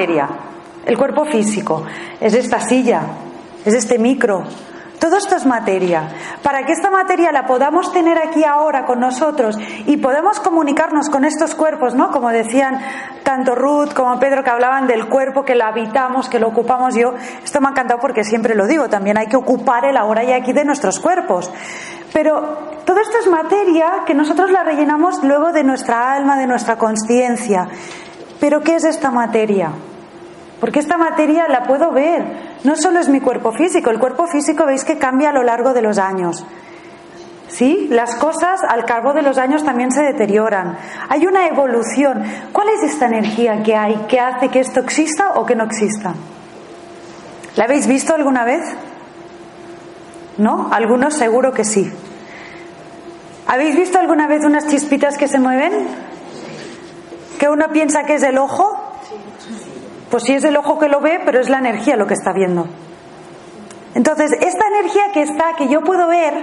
materia, el cuerpo físico, es esta silla, es este micro, todo esto es materia. Para que esta materia la podamos tener aquí ahora con nosotros y podamos comunicarnos con estos cuerpos, ¿no? Como decían tanto Ruth como Pedro que hablaban del cuerpo, que lo habitamos, que lo ocupamos yo. Esto me ha encantado porque siempre lo digo, también hay que ocupar el ahora y aquí de nuestros cuerpos. Pero todo esto es materia que nosotros la rellenamos luego de nuestra alma, de nuestra conciencia. Pero ¿qué es esta materia? Porque esta materia la puedo ver. No solo es mi cuerpo físico, el cuerpo físico veis que cambia a lo largo de los años. ¿Sí? Las cosas al cabo de los años también se deterioran. Hay una evolución. ¿Cuál es esta energía que hay que hace que esto exista o que no exista? ¿La habéis visto alguna vez? ¿No? Algunos seguro que sí. ¿Habéis visto alguna vez unas chispitas que se mueven? ¿Que uno piensa que es el ojo? Pues sí es el ojo que lo ve, pero es la energía lo que está viendo. Entonces, esta energía que está, que yo puedo ver,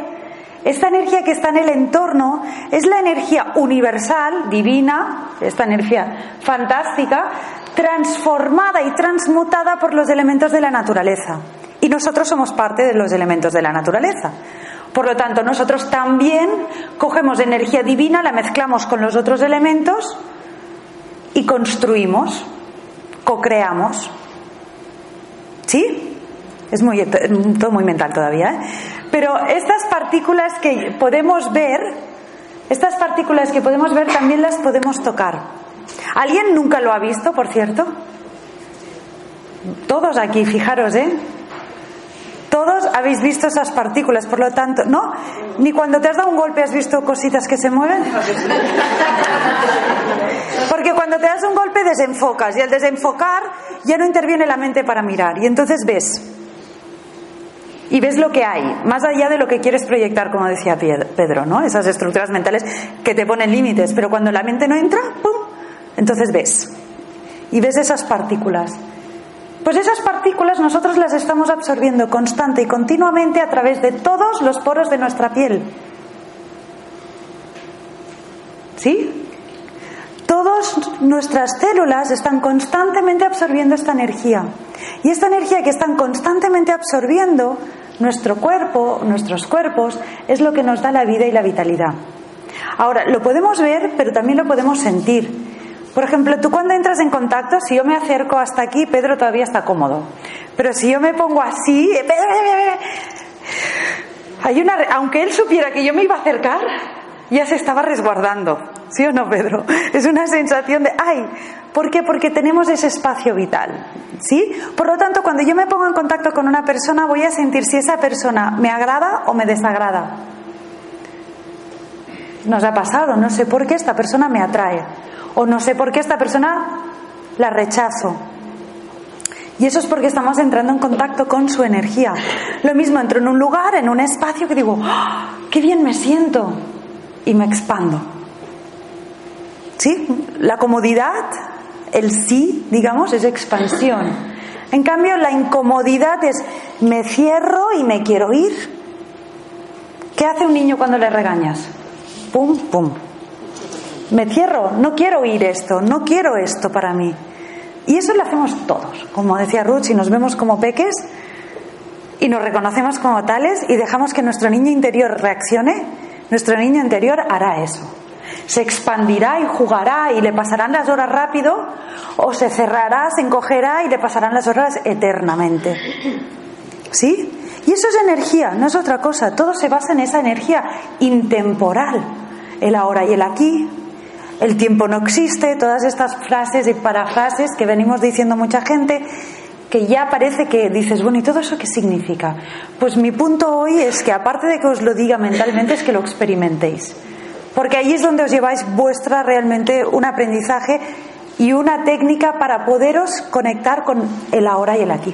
esta energía que está en el entorno, es la energía universal, divina, esta energía fantástica, transformada y transmutada por los elementos de la naturaleza. Y nosotros somos parte de los elementos de la naturaleza. Por lo tanto, nosotros también cogemos energía divina, la mezclamos con los otros elementos y construimos co-creamos. ¿Sí? Es muy, todo muy mental todavía. ¿eh? Pero estas partículas que podemos ver, estas partículas que podemos ver también las podemos tocar. ¿Alguien nunca lo ha visto, por cierto? Todos aquí, fijaros, ¿eh? Habéis visto esas partículas, por lo tanto, ¿no? Ni cuando te has dado un golpe has visto cositas que se mueven. Porque cuando te das un golpe desenfocas y al desenfocar ya no interviene la mente para mirar y entonces ves. Y ves lo que hay, más allá de lo que quieres proyectar, como decía Pedro, ¿no? Esas estructuras mentales que te ponen límites, pero cuando la mente no entra, ¡pum! Entonces ves. Y ves esas partículas. Pues esas partículas nosotros las estamos absorbiendo constante y continuamente a través de todos los poros de nuestra piel. ¿Sí? Todas nuestras células están constantemente absorbiendo esta energía. Y esta energía que están constantemente absorbiendo, nuestro cuerpo, nuestros cuerpos, es lo que nos da la vida y la vitalidad. Ahora, lo podemos ver, pero también lo podemos sentir. Por ejemplo, tú cuando entras en contacto, si yo me acerco hasta aquí, Pedro todavía está cómodo. Pero si yo me pongo así, hay una, aunque él supiera que yo me iba a acercar, ya se estaba resguardando. ¿Sí o no, Pedro? Es una sensación de, ay, ¿por qué? Porque tenemos ese espacio vital. ¿Sí? Por lo tanto, cuando yo me pongo en contacto con una persona, voy a sentir si esa persona me agrada o me desagrada. Nos ha pasado, no sé por qué esta persona me atrae o no sé por qué esta persona la rechazo. Y eso es porque estamos entrando en contacto con su energía. Lo mismo, entro en un lugar, en un espacio que digo, ¡Ah! ¡qué bien me siento! Y me expando. ¿Sí? La comodidad, el sí, digamos, es expansión. En cambio, la incomodidad es, me cierro y me quiero ir. ¿Qué hace un niño cuando le regañas? Pum, pum, me cierro, no quiero oír esto, no quiero esto para mí. Y eso lo hacemos todos. Como decía Ruth, si nos vemos como peques y nos reconocemos como tales y dejamos que nuestro niño interior reaccione, nuestro niño interior hará eso. Se expandirá y jugará y le pasarán las horas rápido o se cerrará, se encogerá y le pasarán las horas eternamente. ¿Sí? Y eso es energía, no es otra cosa. Todo se basa en esa energía intemporal. El ahora y el aquí, el tiempo no existe, todas estas frases y parafrases que venimos diciendo mucha gente, que ya parece que dices, bueno, ¿y todo eso qué significa? Pues mi punto hoy es que aparte de que os lo diga mentalmente, es que lo experimentéis. Porque ahí es donde os lleváis vuestra realmente un aprendizaje y una técnica para poderos conectar con el ahora y el aquí.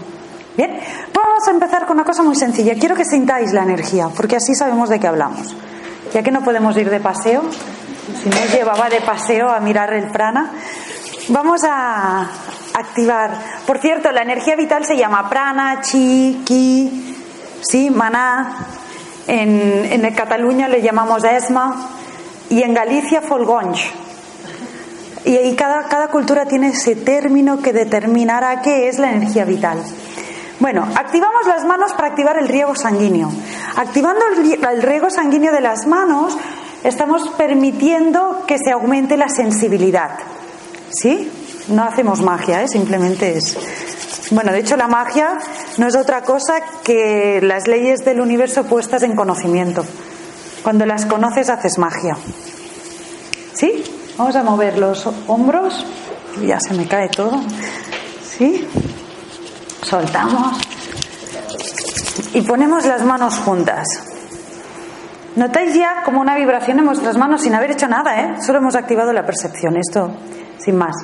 Bien, vamos a empezar con una cosa muy sencilla. Quiero que sintáis la energía, porque así sabemos de qué hablamos. Ya que no podemos ir de paseo, si nos llevaba de paseo a mirar el prana. Vamos a activar. Por cierto, la energía vital se llama prana, chi, ki, sí, maná. En, en Cataluña le llamamos esma y en Galicia folgonch. Y ahí cada, cada cultura tiene ese término que determinará qué es la energía vital. Bueno, activamos las manos para activar el riego sanguíneo. Activando el riego sanguíneo de las manos, estamos permitiendo que se aumente la sensibilidad. ¿Sí? No hacemos magia, ¿eh? simplemente es. Bueno, de hecho la magia no es otra cosa que las leyes del universo puestas en conocimiento. Cuando las conoces haces magia. ¿Sí? Vamos a mover los hombros. Ya se me cae todo. ¿Sí? Soltamos. Y ponemos las manos juntas. Notáis ya como una vibración en vuestras manos sin haber hecho nada, ¿eh? Solo hemos activado la percepción, esto sin más.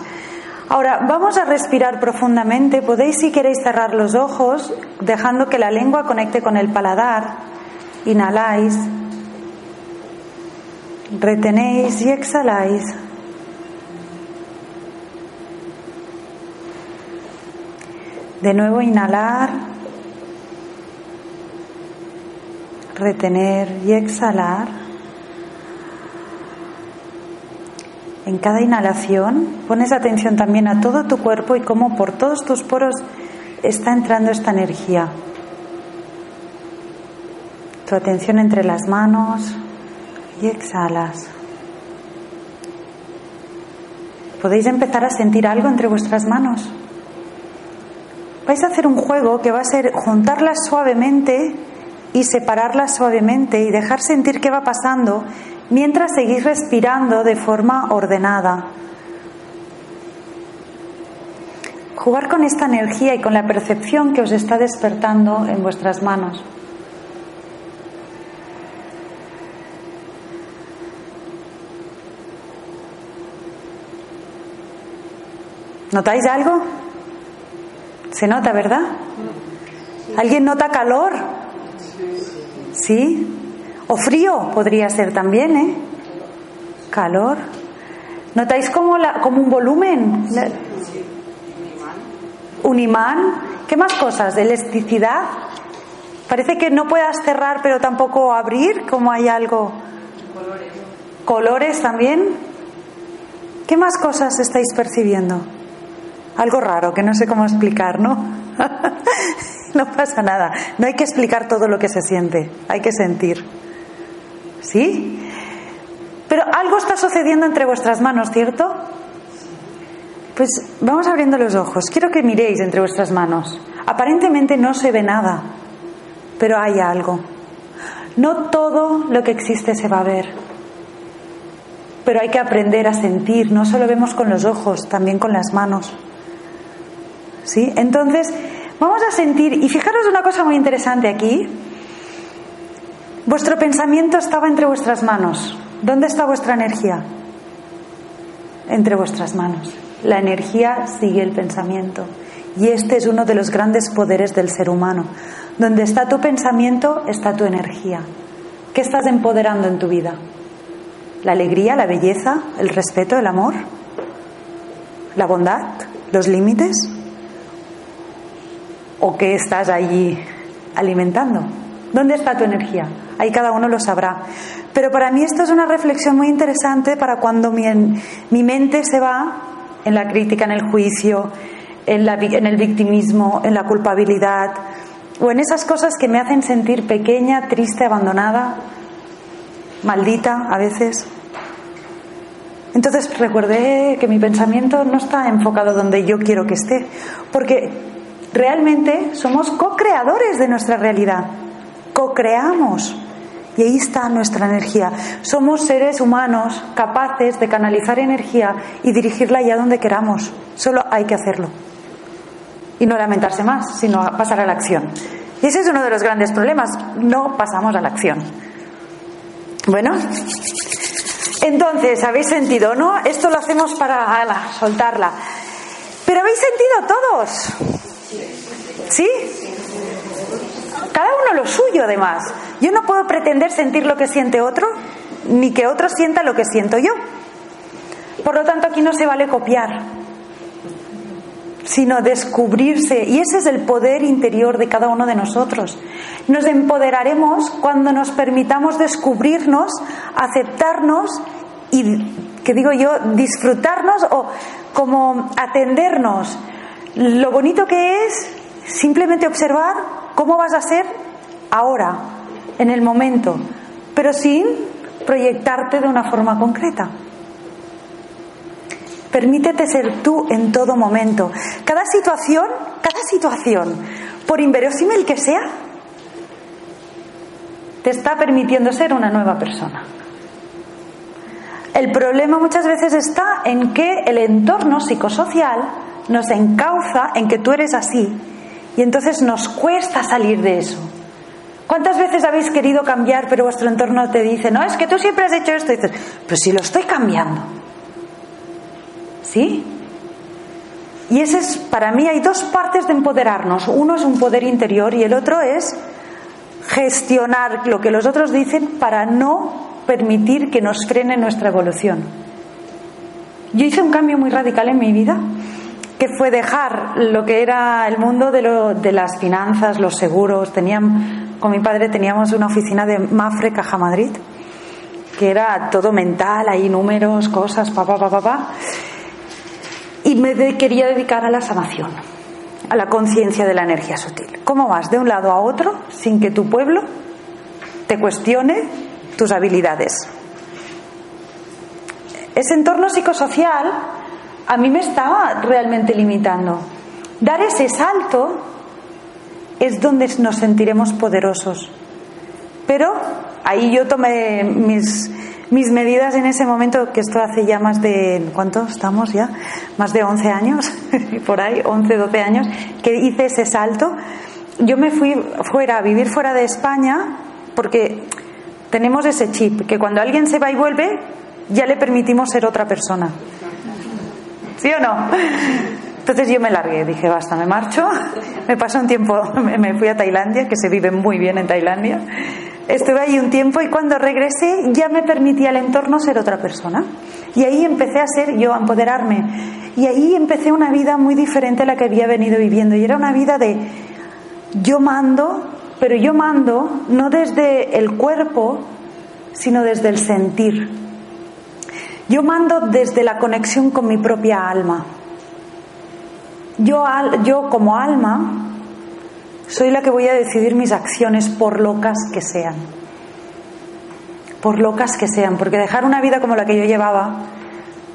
Ahora, vamos a respirar profundamente. Podéis, si queréis, cerrar los ojos, dejando que la lengua conecte con el paladar. Inhaláis, retenéis y exhaláis. De nuevo inhalar, retener y exhalar. En cada inhalación pones atención también a todo tu cuerpo y cómo por todos tus poros está entrando esta energía. Tu atención entre las manos y exhalas. Podéis empezar a sentir algo entre vuestras manos. Vais a hacer un juego que va a ser juntarlas suavemente y separarlas suavemente y dejar sentir qué va pasando mientras seguís respirando de forma ordenada. Jugar con esta energía y con la percepción que os está despertando en vuestras manos. ¿Notáis algo? Se nota, ¿verdad? ¿Alguien nota calor? ¿Sí? O frío podría ser también, ¿eh? Calor. ¿Notáis como, la, como un volumen? Un imán. ¿Qué más cosas? Elasticidad. Parece que no puedas cerrar pero tampoco abrir, como hay algo. Colores. Colores también. ¿Qué más cosas estáis percibiendo? Algo raro que no sé cómo explicar, ¿no? no pasa nada. No hay que explicar todo lo que se siente, hay que sentir. ¿Sí? Pero algo está sucediendo entre vuestras manos, ¿cierto? Pues vamos abriendo los ojos. Quiero que miréis entre vuestras manos. Aparentemente no se ve nada, pero hay algo. No todo lo que existe se va a ver, pero hay que aprender a sentir. No solo vemos con los ojos, también con las manos. ¿Sí? Entonces, vamos a sentir, y fijaros una cosa muy interesante aquí, Vuestro pensamiento estaba entre vuestras manos. ¿Dónde está vuestra energía? Entre vuestras manos. La energía sigue el pensamiento. Y este es uno de los grandes poderes del ser humano. Donde está tu pensamiento, está tu energía. ¿Qué estás empoderando en tu vida? ¿La alegría, la belleza, el respeto, el amor? ¿La bondad? ¿Los límites? ¿O qué estás allí alimentando? ¿Dónde está tu energía? Ahí cada uno lo sabrá. Pero para mí esto es una reflexión muy interesante para cuando mi, mi mente se va en la crítica, en el juicio, en, en el victimismo, en la culpabilidad o en esas cosas que me hacen sentir pequeña, triste, abandonada, maldita a veces. Entonces recuerde que mi pensamiento no está enfocado donde yo quiero que esté, porque realmente somos co-creadores de nuestra realidad co-creamos. Y ahí está nuestra energía. Somos seres humanos capaces de canalizar energía y dirigirla allá donde queramos. Solo hay que hacerlo. Y no lamentarse más, sino pasar a la acción. Y ese es uno de los grandes problemas. No pasamos a la acción. Bueno, entonces, ¿habéis sentido, no? Esto lo hacemos para soltarla. Pero ¿habéis sentido todos? ¿Sí? Cada Yo no puedo pretender sentir lo que siente otro, ni que otro sienta lo que siento yo. Por lo tanto, aquí no se vale copiar, sino descubrirse. Y ese es el poder interior de cada uno de nosotros. Nos empoderaremos cuando nos permitamos descubrirnos, aceptarnos y que digo yo, disfrutarnos o como atendernos. Lo bonito que es simplemente observar cómo vas a ser ahora, en el momento, pero sin proyectarte de una forma concreta. Permítete ser tú en todo momento. Cada situación, cada situación, por inverosímil que sea, te está permitiendo ser una nueva persona. El problema muchas veces está en que el entorno psicosocial nos encauza en que tú eres así y entonces nos cuesta salir de eso. ¿Cuántas veces habéis querido cambiar pero vuestro entorno te dice, no, es que tú siempre has hecho esto? Y dices, pero si lo estoy cambiando. ¿Sí? Y ese es, para mí hay dos partes de empoderarnos. Uno es un poder interior y el otro es gestionar lo que los otros dicen para no permitir que nos frene nuestra evolución. Yo hice un cambio muy radical en mi vida, que fue dejar lo que era el mundo de, lo, de las finanzas, los seguros. Teníamos, con mi padre teníamos una oficina de Mafre Caja Madrid, que era todo mental, ahí números, cosas, papá, papá, papá. Y me quería dedicar a la sanación a la conciencia de la energía sutil. ¿Cómo vas de un lado a otro sin que tu pueblo te cuestione tus habilidades? Ese entorno psicosocial a mí me estaba realmente limitando. Dar ese salto es donde nos sentiremos poderosos. Pero ahí yo tomé mis mis medidas en ese momento, que esto hace ya más de, ¿cuánto estamos ya? Más de 11 años, por ahí, 11, 12 años, que hice ese salto. Yo me fui fuera, a vivir fuera de España, porque tenemos ese chip, que cuando alguien se va y vuelve, ya le permitimos ser otra persona. ¿Sí o no? Entonces yo me largué, dije, basta, me marcho. Me pasó un tiempo, me fui a Tailandia, que se vive muy bien en Tailandia. Estuve ahí un tiempo y cuando regresé ya me permitía el entorno ser otra persona. Y ahí empecé a ser yo, a empoderarme. Y ahí empecé una vida muy diferente a la que había venido viviendo. Y era una vida de yo mando, pero yo mando no desde el cuerpo, sino desde el sentir. Yo mando desde la conexión con mi propia alma. Yo, yo como alma soy la que voy a decidir mis acciones por locas que sean. Por locas que sean, porque dejar una vida como la que yo llevaba,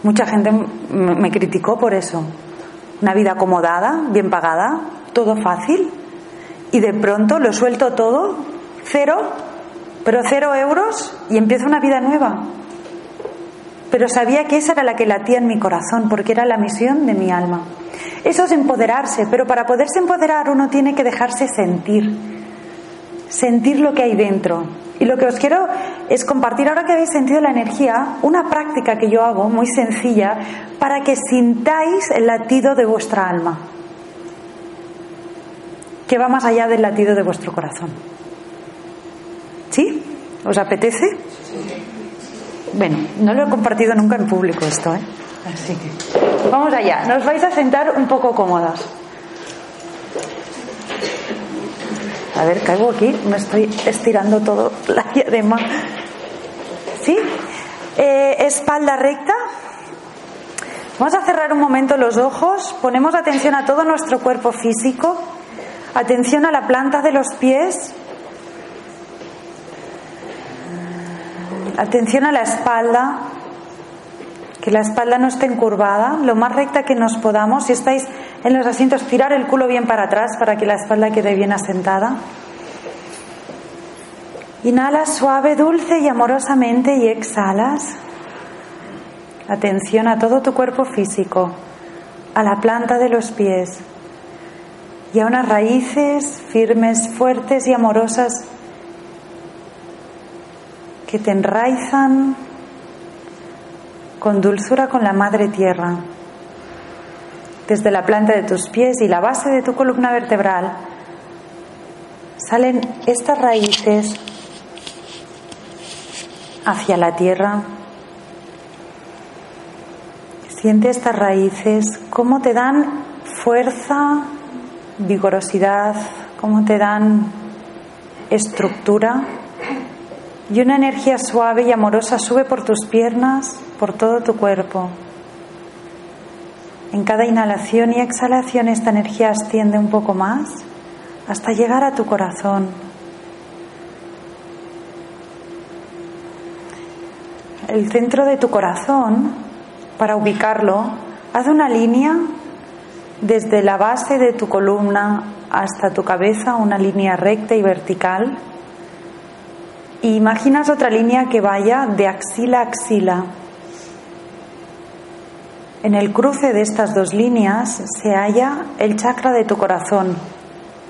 mucha gente me criticó por eso. Una vida acomodada, bien pagada, todo fácil, y de pronto lo suelto todo, cero, pero cero euros, y empiezo una vida nueva. Pero sabía que esa era la que latía en mi corazón, porque era la misión de mi alma. Eso es empoderarse, pero para poderse empoderar uno tiene que dejarse sentir, sentir lo que hay dentro. Y lo que os quiero es compartir, ahora que habéis sentido la energía, una práctica que yo hago muy sencilla para que sintáis el latido de vuestra alma, que va más allá del latido de vuestro corazón. ¿Sí? ¿Os apetece? Bueno, no lo he compartido nunca en público esto, ¿eh? Así que vamos allá. Nos vais a sentar un poco cómodas. A ver, caigo aquí, me estoy estirando todo la diadema. ¿Sí? Eh, espalda recta. Vamos a cerrar un momento los ojos. Ponemos atención a todo nuestro cuerpo físico. Atención a la planta de los pies. Atención a la espalda que la espalda no esté encurvada, lo más recta que nos podamos. Si estáis en los asientos, tirar el culo bien para atrás para que la espalda quede bien asentada. Inhala suave, dulce y amorosamente y exhalas. Atención a todo tu cuerpo físico, a la planta de los pies y a unas raíces firmes, fuertes y amorosas que te enraizan con dulzura con la madre tierra. Desde la planta de tus pies y la base de tu columna vertebral salen estas raíces hacia la tierra. Siente estas raíces, cómo te dan fuerza, vigorosidad, cómo te dan estructura. Y una energía suave y amorosa sube por tus piernas, por todo tu cuerpo. En cada inhalación y exhalación esta energía asciende un poco más hasta llegar a tu corazón. El centro de tu corazón, para ubicarlo, haz una línea desde la base de tu columna hasta tu cabeza, una línea recta y vertical. Imaginas otra línea que vaya de axila a axila. En el cruce de estas dos líneas se halla el chakra de tu corazón,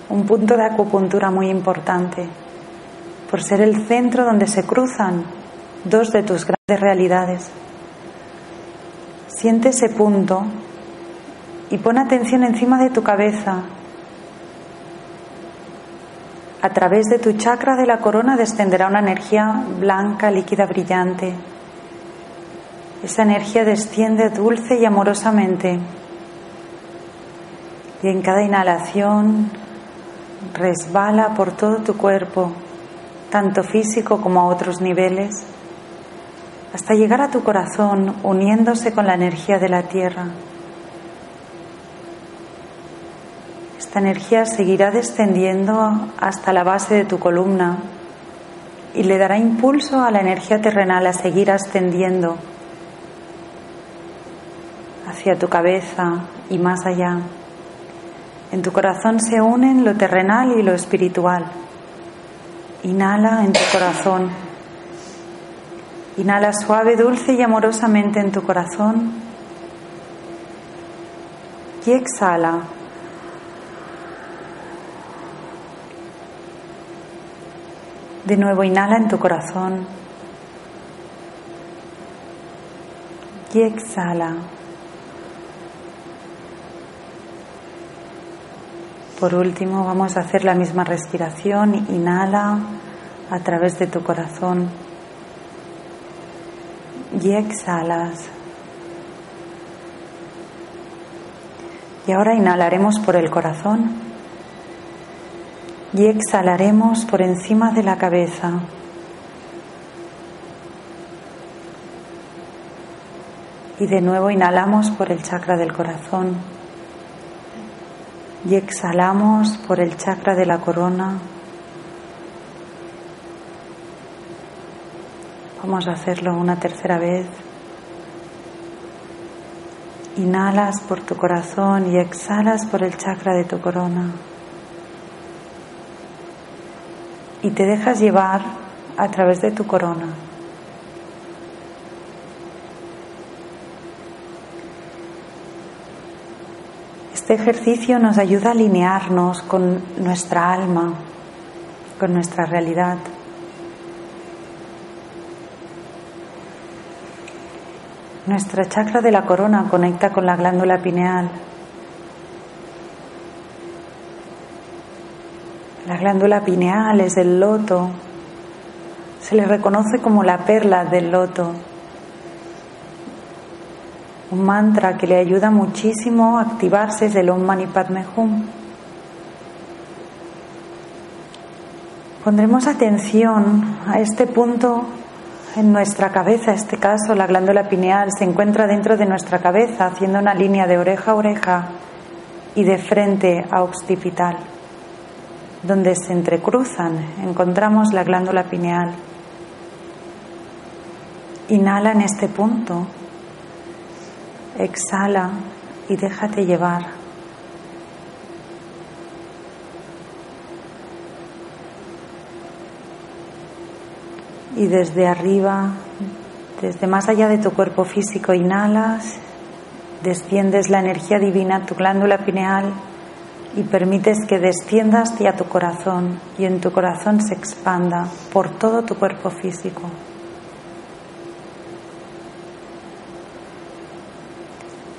un punto de acupuntura muy importante, por ser el centro donde se cruzan dos de tus grandes realidades. Siente ese punto y pon atención encima de tu cabeza. A través de tu chakra de la corona descenderá una energía blanca, líquida, brillante. Esa energía desciende dulce y amorosamente. Y en cada inhalación resbala por todo tu cuerpo, tanto físico como a otros niveles, hasta llegar a tu corazón uniéndose con la energía de la tierra. Esta energía seguirá descendiendo hasta la base de tu columna y le dará impulso a la energía terrenal a seguir ascendiendo hacia tu cabeza y más allá. En tu corazón se unen lo terrenal y lo espiritual. Inhala en tu corazón. Inhala suave, dulce y amorosamente en tu corazón. Y exhala De nuevo inhala en tu corazón y exhala. Por último vamos a hacer la misma respiración. Inhala a través de tu corazón y exhalas. Y ahora inhalaremos por el corazón y exhalaremos por encima de la cabeza. Y de nuevo inhalamos por el chakra del corazón y exhalamos por el chakra de la corona. Vamos a hacerlo una tercera vez. Inhalas por tu corazón y exhalas por el chakra de tu corona. Y te dejas llevar a través de tu corona. Este ejercicio nos ayuda a alinearnos con nuestra alma, con nuestra realidad. Nuestra chakra de la corona conecta con la glándula pineal glándula pineal es el loto. Se le reconoce como la perla del loto. Un mantra que le ayuda muchísimo a activarse es el Om Mani Padme Hum. Pondremos atención a este punto en nuestra cabeza, en este caso la glándula pineal se encuentra dentro de nuestra cabeza haciendo una línea de oreja a oreja y de frente a occipital donde se entrecruzan, encontramos la glándula pineal. Inhala en este punto, exhala y déjate llevar. Y desde arriba, desde más allá de tu cuerpo físico, inhalas, desciendes la energía divina tu glándula pineal y permites que descienda hacia tu corazón y en tu corazón se expanda por todo tu cuerpo físico.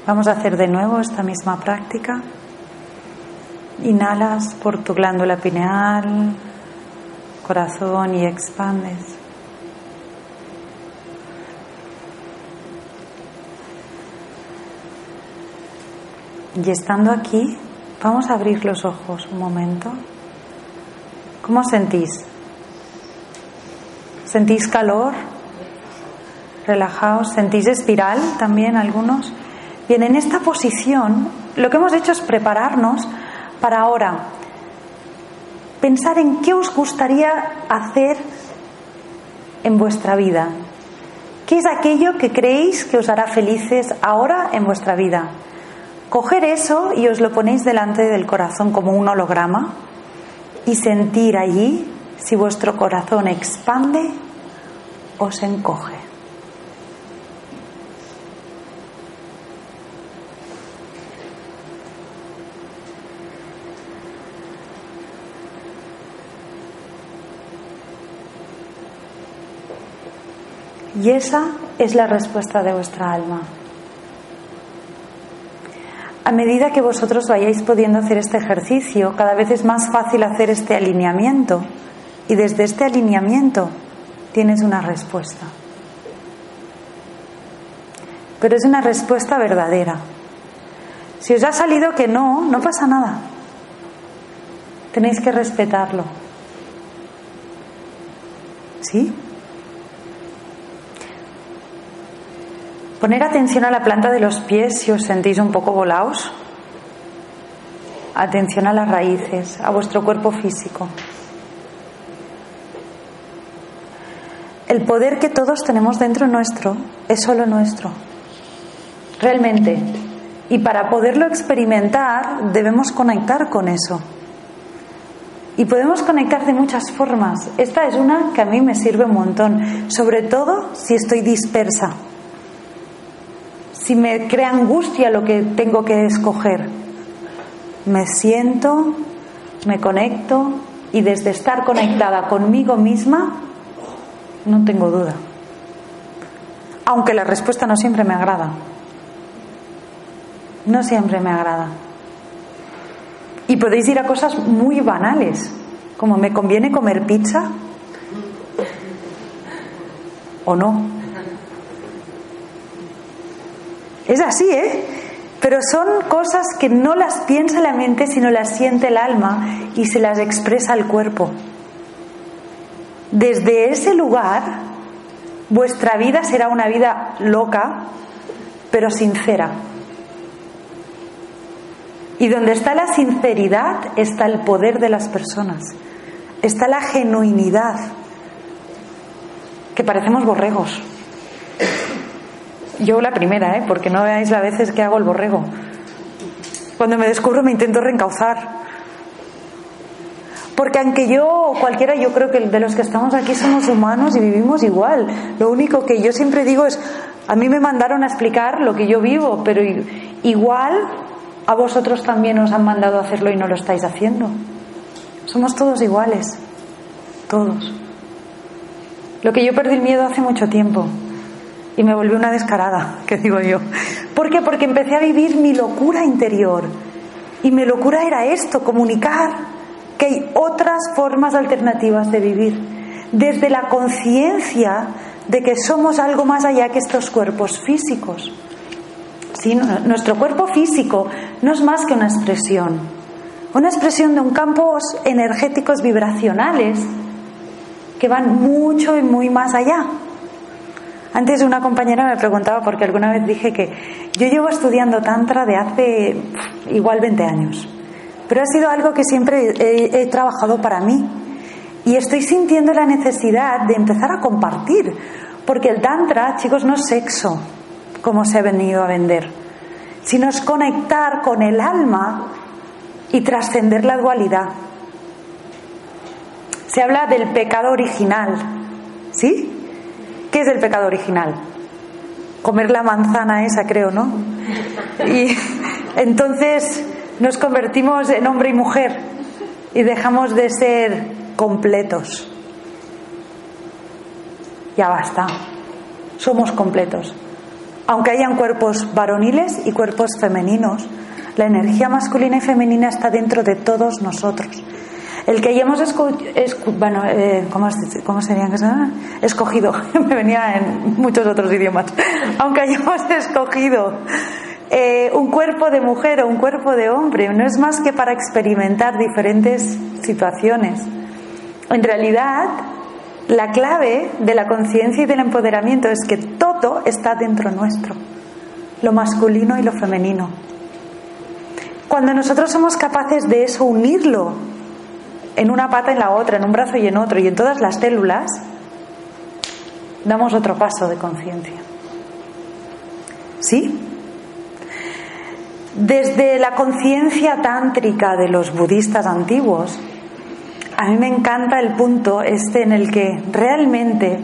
Vamos a hacer de nuevo esta misma práctica. Inhalas por tu glándula pineal, corazón y expandes. Y estando aquí, Vamos a abrir los ojos un momento. ¿Cómo sentís? ¿Sentís calor? relajaos, sentís espiral también algunos. Bien, en esta posición lo que hemos hecho es prepararnos para ahora pensar en qué os gustaría hacer en vuestra vida. ¿Qué es aquello que creéis que os hará felices ahora en vuestra vida? Coger eso y os lo ponéis delante del corazón como un holograma y sentir allí si vuestro corazón expande o se encoge. Y esa es la respuesta de vuestra alma. A medida que vosotros vayáis pudiendo hacer este ejercicio, cada vez es más fácil hacer este alineamiento. Y desde este alineamiento tienes una respuesta. Pero es una respuesta verdadera. Si os ha salido que no, no pasa nada. Tenéis que respetarlo. ¿Sí? Poner atención a la planta de los pies si os sentís un poco volados. Atención a las raíces, a vuestro cuerpo físico. El poder que todos tenemos dentro nuestro es solo nuestro. Realmente. Y para poderlo experimentar debemos conectar con eso. Y podemos conectar de muchas formas. Esta es una que a mí me sirve un montón, sobre todo si estoy dispersa si me crea angustia lo que tengo que escoger. Me siento, me conecto y desde estar conectada conmigo misma, no tengo duda. Aunque la respuesta no siempre me agrada. No siempre me agrada. Y podéis ir a cosas muy banales, como me conviene comer pizza o no. Es así, ¿eh? Pero son cosas que no las piensa la mente, sino las siente el alma y se las expresa el cuerpo. Desde ese lugar, vuestra vida será una vida loca, pero sincera. Y donde está la sinceridad está el poder de las personas, está la genuinidad, que parecemos borregos. Yo la primera, ¿eh? porque no veáis las veces que hago el borrego. Cuando me descubro me intento reencauzar. Porque aunque yo, cualquiera, yo creo que de los que estamos aquí somos humanos y vivimos igual. Lo único que yo siempre digo es, a mí me mandaron a explicar lo que yo vivo, pero igual a vosotros también os han mandado a hacerlo y no lo estáis haciendo. Somos todos iguales, todos. Lo que yo perdí el miedo hace mucho tiempo y me volví una descarada, que digo yo. ¿Por qué? Porque empecé a vivir mi locura interior. Y mi locura era esto, comunicar que hay otras formas alternativas de vivir. Desde la conciencia de que somos algo más allá que estos cuerpos físicos. ¿Sí? Nuestro cuerpo físico no es más que una expresión. Una expresión de un campos energéticos vibracionales que van mucho y muy más allá. Antes una compañera me preguntaba, porque alguna vez dije que yo llevo estudiando Tantra de hace igual 20 años, pero ha sido algo que siempre he, trabajado para mí. Y estoy sintiendo la necesidad de empezar a compartir, porque el Tantra, chicos, no es sexo, como se ha venido a vender, sino es conectar con el alma y trascender la dualidad. Se habla del pecado original, ¿sí? ¿Qué es el pecado original? Comer la manzana esa, creo, ¿no? Y entonces nos convertimos en hombre y mujer y dejamos de ser completos. Ya basta. Somos completos. Aunque hayan cuerpos varoniles y cuerpos femeninos, la energía masculina y femenina está dentro de todos nosotros. El que bueno, eh, ¿cómo, ¿cómo serían escogido? Me venía en muchos otros idiomas. Aunque hayamos escogido eh, un cuerpo de mujer o un cuerpo de hombre, no es más que para experimentar diferentes situaciones. En realidad, la clave de la conciencia y del empoderamiento es que todo está dentro nuestro, lo masculino y lo femenino. Cuando nosotros somos capaces de eso, unirlo en una pata en la otra, en un brazo y en otro, y en todas las células, damos otro paso de conciencia. ¿Sí? Desde la conciencia tántrica de los budistas antiguos, a mí me encanta el punto este en el que realmente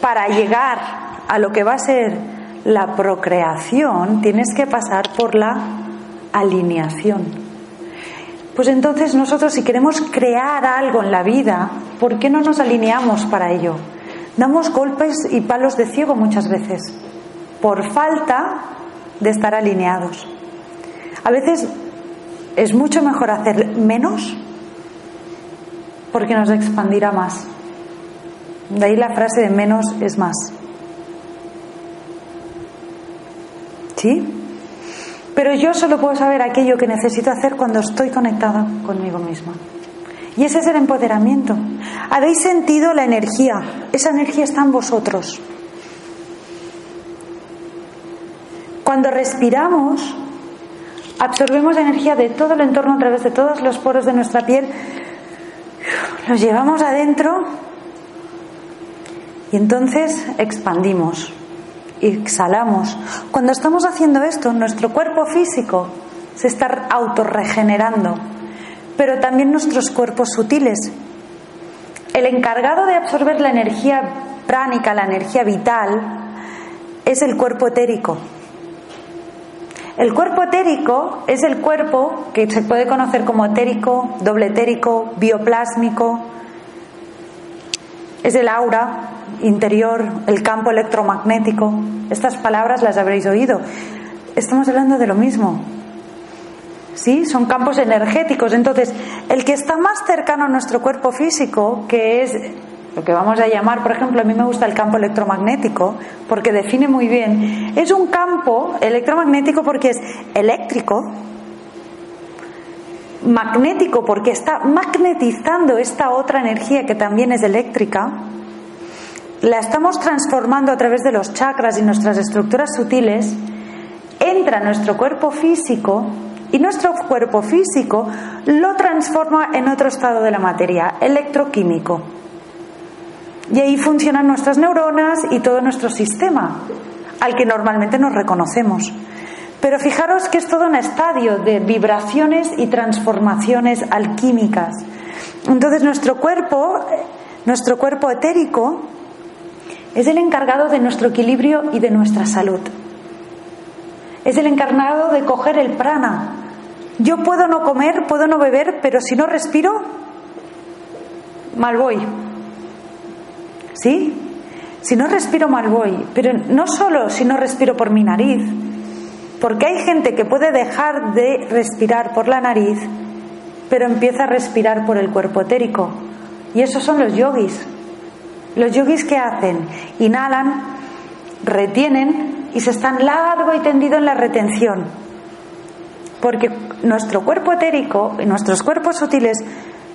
para llegar a lo que va a ser la procreación tienes que pasar por la alineación. Pues entonces nosotros si queremos crear algo en la vida, ¿por qué no nos alineamos para ello? Damos golpes y palos de ciego muchas veces por falta de estar alineados. A veces es mucho mejor hacer menos porque nos expandirá más. De ahí la frase de menos es más. ¿Sí? Pero yo solo puedo saber aquello que necesito hacer cuando estoy conectada conmigo misma. Y ese es el empoderamiento. Habéis sentido la energía. Esa energía está en vosotros. Cuando respiramos, absorbemos energía de todo el entorno a través de todos los poros de nuestra piel los llevamos adentro y entonces expandimos, exhalamos. Cuando estamos haciendo esto, nuestro cuerpo físico se está autorregenerando, pero también nuestros cuerpos sutiles. El encargado de absorber la energía pránica, la energía vital, es el cuerpo etérico. El cuerpo etérico es el cuerpo que se puede conocer como etérico, doble etérico, bioplásmico. Es el aura interior, el campo electromagnético. Estas palabras las habréis oído. Estamos hablando de lo mismo. ¿Sí? Son campos energéticos. Entonces, el que está más cercano a nuestro cuerpo físico, que es lo que vamos a llamar, por ejemplo, a mí me gusta el campo electromagnético porque define muy bien, es un campo electromagnético porque es eléctrico, magnético porque está magnetizando esta otra energía que también es eléctrica, la estamos transformando a través de los chakras y nuestras estructuras sutiles, entra en nuestro cuerpo físico y nuestro cuerpo físico lo transforma en otro estado de la materia, electroquímico. Y ahí funcionan nuestras neuronas y todo nuestro sistema, al que normalmente nos reconocemos. Pero fijaros que es todo un estadio de vibraciones y transformaciones alquímicas. Entonces nuestro cuerpo, nuestro cuerpo etérico, es el encargado de nuestro equilibrio y de nuestra salud. Es el encargado de coger el prana. Yo puedo no comer, puedo no beber, pero si no respiro, mal voy. ¿Sí? Si no respiro mal voy, pero no solo si no respiro por mi nariz, porque hay gente que puede dejar de respirar por la nariz, pero empieza a respirar por el cuerpo etérico. Y esos son los yogis. Los yogis que hacen, inhalan, retienen y se están largo y tendido en la retención. Porque nuestro cuerpo etérico y nuestros cuerpos sutiles,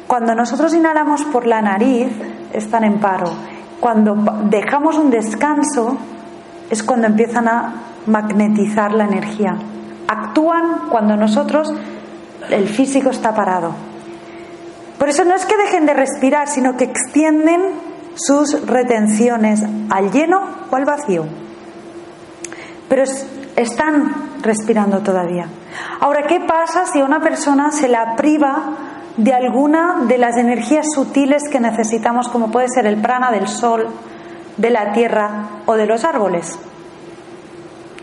cuando nosotros inhalamos por la nariz, están en paro cuando dejamos un descanso es cuando empiezan a magnetizar la energía. Actúan cuando nosotros, el físico está parado. Por eso no es que dejen de respirar, sino que extienden sus retenciones al lleno o al vacío. Pero están respirando todavía. Ahora, ¿qué pasa si a una persona se la priva de alguna de las energías sutiles que necesitamos, como puede ser el prana del sol, de la tierra o de los árboles.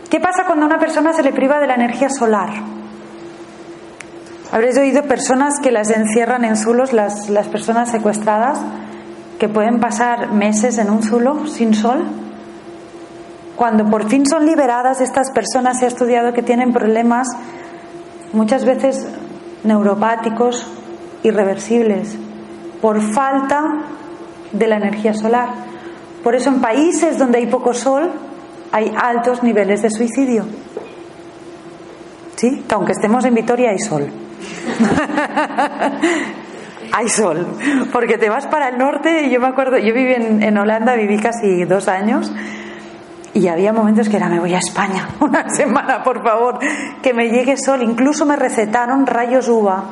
¿Qué pasa cuando a una persona se le priva de la energía solar? Habréis oído personas que las encierran en zulos, las, las personas secuestradas, que pueden pasar meses en un zulo sin sol. Cuando por fin son liberadas, estas personas se ha estudiado que tienen problemas muchas veces neuropáticos irreversibles por falta de la energía solar. Por eso en países donde hay poco sol hay altos niveles de suicidio. ¿Sí? Que aunque estemos en Vitoria hay sol. hay sol. Porque te vas para el norte, yo me acuerdo, yo viví en, en Holanda, viví casi dos años, Y había momentos que era, me voy a España una semana, por favor, que me llegue sol. Incluso me recetaron rayos uva.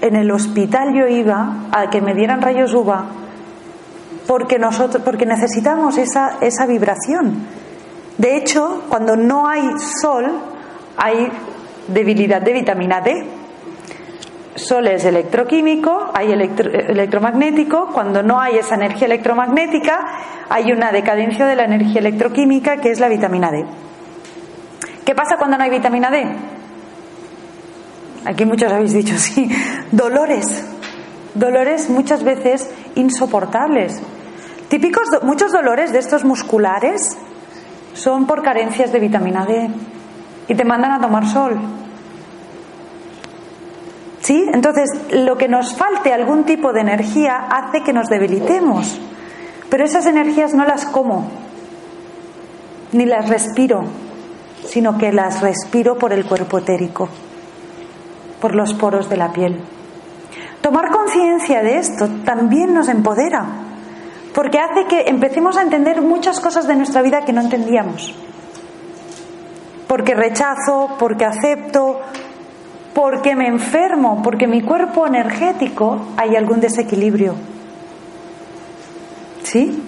En el hospital yo iba a que me dieran rayos uva porque nosotros porque necesitamos esa, esa vibración. De hecho, cuando no hay sol, hay debilidad de vitamina D. Sol es electroquímico, hay electromagnético. Cuando no hay esa energía electromagnética, hay una decadencia de la energía electroquímica que es la vitamina D. ¿Qué pasa cuando no hay vitamina D? Aquí muchos habéis dicho sí. Dolores. Dolores muchas veces insoportables. Típicos, muchos dolores de estos musculares son por carencias de vitamina D y te mandan a tomar sol. ¿Sí? Entonces, lo que nos falte algún tipo de energía hace que nos debilitemos. Pero esas energías no las como, ni las respiro, sino que las respiro por el cuerpo etérico, por los poros de la piel. Tomar conciencia de esto también nos empodera, porque hace que empecemos a entender muchas cosas de nuestra vida que no entendíamos. Porque rechazo, porque acepto, porque me enfermo, porque mi cuerpo energético hay algún desequilibrio. ¿Sí?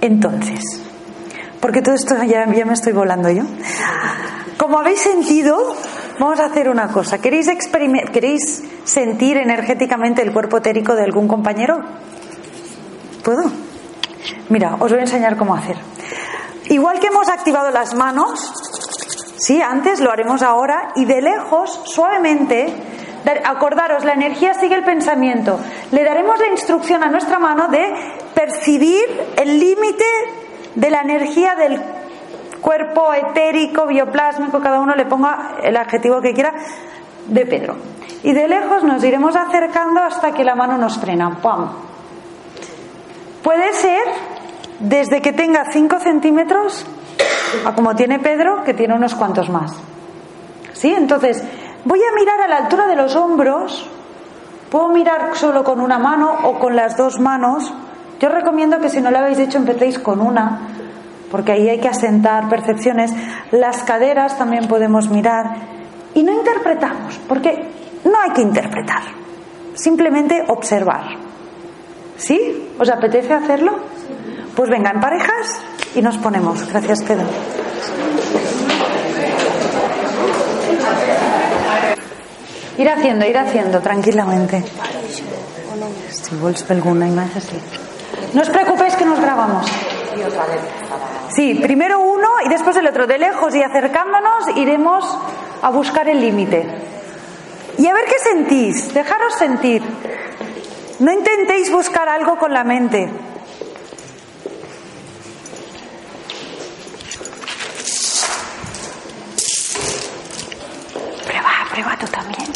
Entonces, porque todo esto ya, me estoy volando yo. Como habéis sentido, vamos a hacer una cosa. ¿Queréis, ¿Queréis sentir energéticamente el cuerpo etérico de algún compañero? ¿Puedo? Mira, os voy a enseñar cómo hacer. Igual que hemos activado las manos, sí, antes lo haremos ahora, y de lejos, suavemente, acordaros, la energía sigue el pensamiento. Le daremos la instrucción a nuestra mano de percibir el límite de la energía del cuerpo etérico, bioplásmico, cada uno le ponga el adjetivo que quiera, de Pedro. Y de lejos nos iremos acercando hasta que la mano nos frena. ¡Pam! Puede ser desde que tenga 5 centímetros a como tiene Pedro, que tiene unos cuantos más. ¿Sí? Entonces, voy a mirar a la altura de los hombros. Puedo mirar solo con una mano o con las dos manos. Yo recomiendo que si no lo habéis hecho empecéis con una, porque ahí hay que asentar percepciones. Las caderas también podemos mirar. Y no interpretamos, porque no hay que interpretar, simplemente observar. ¿Sí? ¿Os apetece hacerlo? Pues venga, en parejas y nos ponemos. Gracias, Pedro. Ir haciendo, ir haciendo, tranquilamente. Si vuelves alguna imagen así. No os preocupéis que nos grabamos. Sí, primero uno y después el otro. De lejos y acercándonos iremos a buscar el límite. Y a ver qué sentís. Dejaros sentir. No intentéis buscar algo con la mente. Prueba, tú también.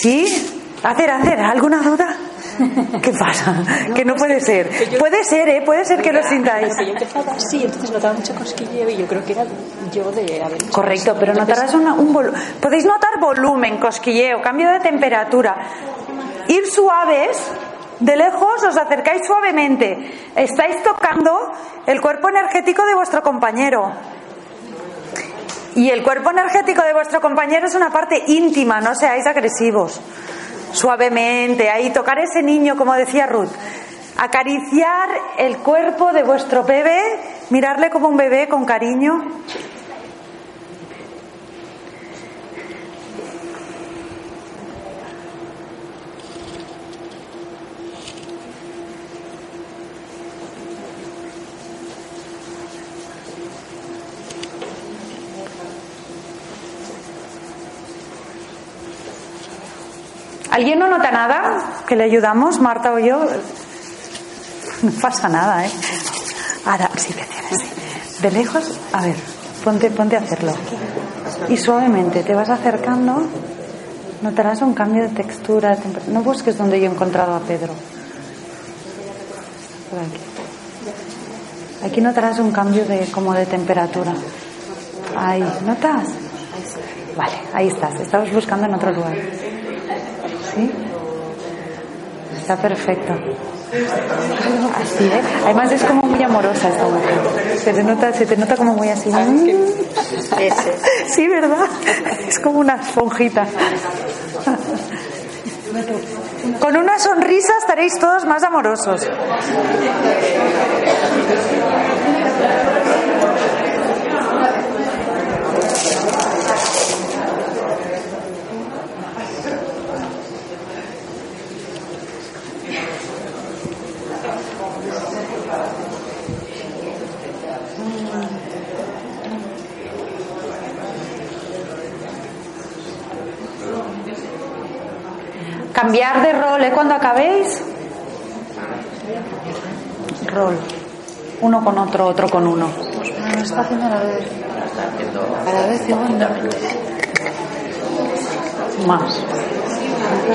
¿Sí? Hacer, hacer, ¿alguna duda? ¿Qué pasa? Que no puede ser. Puede ser, ¿eh? Puede ser que lo sintáis. Yo empezaba así, entonces notaba mucho cosquilleo y yo creo que era yo de haber Correcto, pero notarás un volumen. Podéis notar volumen, cosquilleo, cambio de temperatura. Ir suaves, de lejos os acercáis suavemente. Estáis tocando el cuerpo energético de vuestro compañero. Y el cuerpo energético de vuestro compañero es una parte íntima, no seáis agresivos. Suavemente, ahí tocar ese niño, como decía Ruth. Acariciar el cuerpo de vuestro bebé, mirarle como un bebé con cariño. ¿Alguien no nota nada? ¿Que le ayudamos, Marta o yo? No pasa nada, ¿eh? Ahora, sí, sí. De lejos, a ver, ponte, ponte a hacerlo. Y suavemente te vas acercando, notarás un cambio de textura. No busques donde yo he encontrado a Pedro. Aquí. Notarás un cambio de como de temperatura. Ahí, ¿notas? Vale, ahí estás. Estamos buscando en otro lugar. ¿Sí? Está perfecto. Así, ¿eh? Además es como muy amorosa esta mujer. Se te nota, se te nota como muy así. Sí, ¿verdad? Es como una esponjita. Con una sonrisa estaréis todos más amorosos. Cambiar de rol, ¿eh? Cuando acabéis. Rol. Uno con otro, otro con uno. Lo está haciendo a la vez. A la vez igual. Más.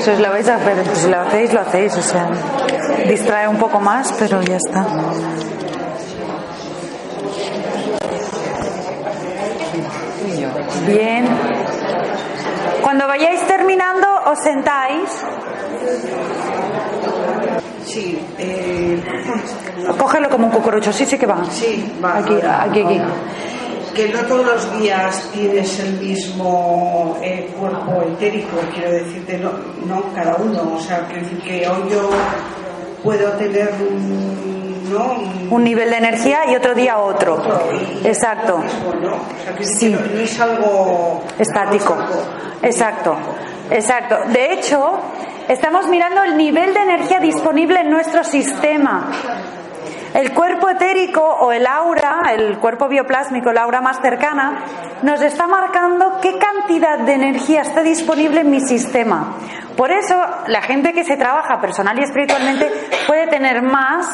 Si os lo vais a hacer, si lo hacéis, lo hacéis. O sea, distrae un poco más, pero ya está. Bien. Cuando vayáis os sentáis. Sí, eh, Cógelo como un cucurucho, sí, sí que va. sí, va. Aquí, aquí, aquí. Que no todos los días tienes el mismo eh, cuerpo etérico, quiero decirte, no, no cada uno. O sea, decir que hoy yo puedo tener un, ¿no? un, Un nivel de energía y otro día otro. y- Exacto. ¿no? O sea, que Sí. no, no es algo Estático. Exacto. Exacto. De hecho, estamos mirando el nivel de energía disponible en nuestro sistema. El cuerpo etérico o el aura, el cuerpo bioplásmico, el aura más cercana, nos está marcando qué cantidad de energía está disponible en mi sistema. Por eso, la gente que se trabaja personal y espiritualmente puede tener más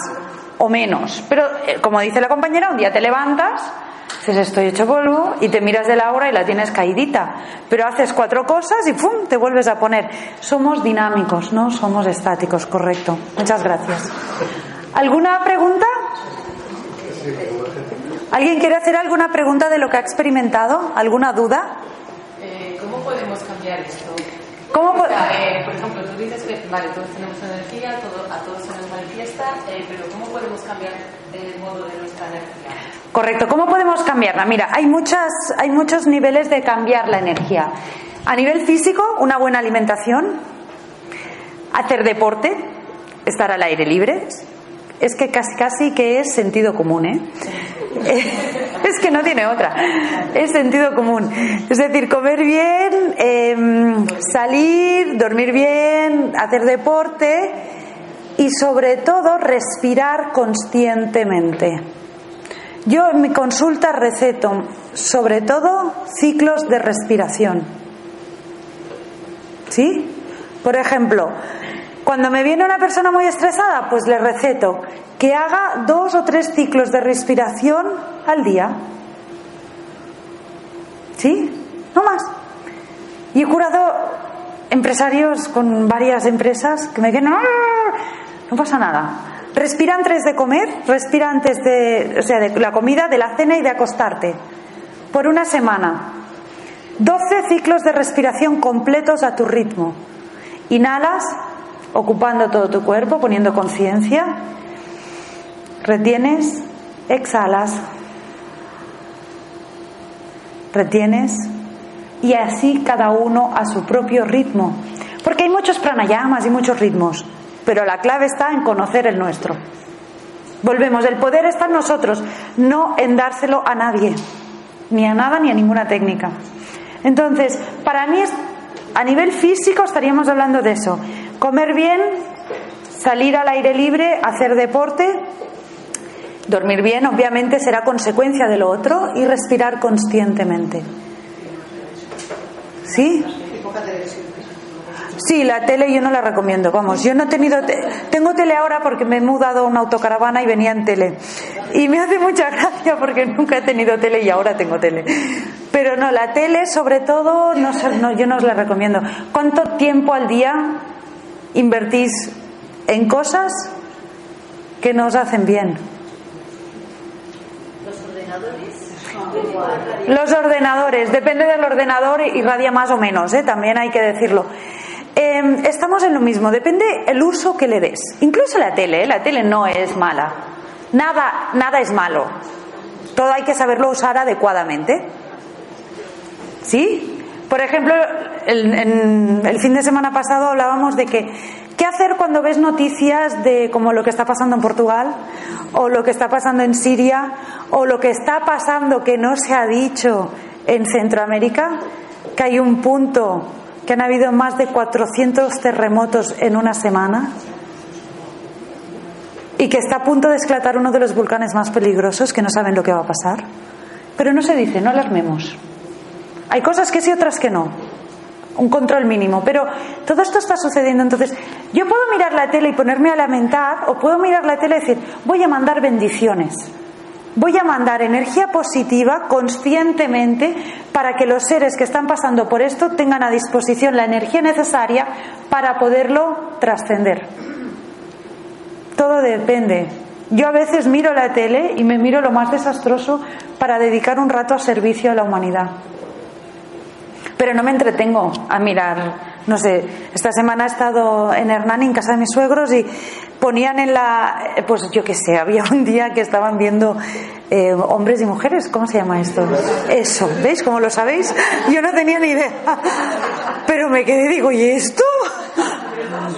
o menos. Pero, eh, como dice la compañera, un día te levantas, dices estoy hecho polvo y te miras de la aura y la tienes caidita. Pero haces cuatro cosas y ¡pum! te vuelves a poner. Somos dinámicos, no somos estáticos, correcto. Muchas gracias. ¿Alguna pregunta? ¿Alguien quiere hacer alguna pregunta de lo que ha experimentado? ¿Alguna duda? Eh, ¿Cómo podemos cambiar esto? ¿Cómo po- O sea, eh, por ejemplo, tú dices que, vale, todos tenemos energía, todo, a todos se nos manifiesta, eh, pero ¿cómo podemos cambiar el modo de nuestra energía? Correcto. ¿Cómo podemos cambiarla? Mira, hay, muchas, hay muchos niveles de cambiar la energía. A nivel físico, una buena alimentación, hacer deporte, estar al aire libre. Es que casi, casi que es sentido común, ¿eh? Es que no tiene otra. Es sentido común. Es decir, comer bien, em, salir, dormir bien, hacer deporte y sobre todo respirar conscientemente. Yo en mi consulta receto sobre todo ciclos de respiración. ¿Sí? Por ejemplo, cuando me viene una persona muy estresada, pues le receto que haga dos o tres ciclos de respiración al día. ¿Sí? No más. Y he curado empresarios con varias empresas que me dicen, "Ah, no pasa nada. Respira antes de comer, respira antes de, o sea, de la comida, de la cena y de acostarte. Por una semana. 12 ciclos de respiración completos a tu ritmo. Inhalas, ocupando todo tu cuerpo, poniendo conciencia. Retienes, exhalas. Retienes y así cada uno a su propio ritmo. Porque hay muchos pranayamas y muchos ritmos, pero la clave está en conocer el nuestro. Volvemos, el poder está en nosotros, no en dárselo a nadie, ni a nada ni a ninguna técnica. Entonces, para mí a nivel físico estaríamos hablando de eso. Comer bien, salir al aire libre, hacer deporte, dormir bien, obviamente será consecuencia de lo otro, y respirar conscientemente. ¿Sí? Sí, la tele yo no la recomiendo. Vamos, yo no he tenido. te- Tengo tele ahora porque me he mudado a una autocaravana y venía en tele. Y me hace mucha gracia porque nunca he tenido tele y ahora tengo tele. Pero no, la tele, sobre todo, no, no, yo no os la recomiendo. ¿Cuánto tiempo al día invertís en cosas que nos hacen bien? Los ordenadores, depende del ordenador, irradia más o menos, ¿eh? también hay que decirlo. Eh, estamos en lo mismo, depende el uso que le des. Incluso la tele, ¿eh? la tele no es mala. Nada, nada es malo. Todo hay que saberlo usar adecuadamente. ¿Sí? Por ejemplo, el, el fin de semana pasado hablábamos de que qué hacer cuando ves noticias de como lo que está pasando en Portugal o lo que está pasando en Siria o lo que está pasando que no se ha dicho en Centroamérica, que hay un punto que han habido más de 400 terremotos en una semana y que está a punto de esclatar uno de los volcanes más peligrosos que no saben lo que va a pasar. Pero no se dice, no alarmemos. Hay cosas que sí, otras que no. Un control mínimo. Pero todo esto está sucediendo. Entonces, yo puedo mirar la tele y ponerme a lamentar, o puedo mirar la tele y decir, voy a mandar bendiciones. Voy a mandar energía positiva conscientemente para que los seres que están pasando por esto tengan a disposición la energía necesaria para poderlo trascender. Todo depende. Yo a veces miro la tele y me miro lo más desastroso para dedicar un rato a servicio a la humanidad. Pero no me entretengo a mirar no sé, esta semana he estado en Hernán, en casa de mis suegros, y ponían en la, pues yo qué sé, había un día que estaban viendo eh, hombres y mujeres, ¿cómo se llama esto? Eso, ¿veis cómo lo sabéis? Yo no tenía ni idea. Pero me quedé, digo, ¿y esto?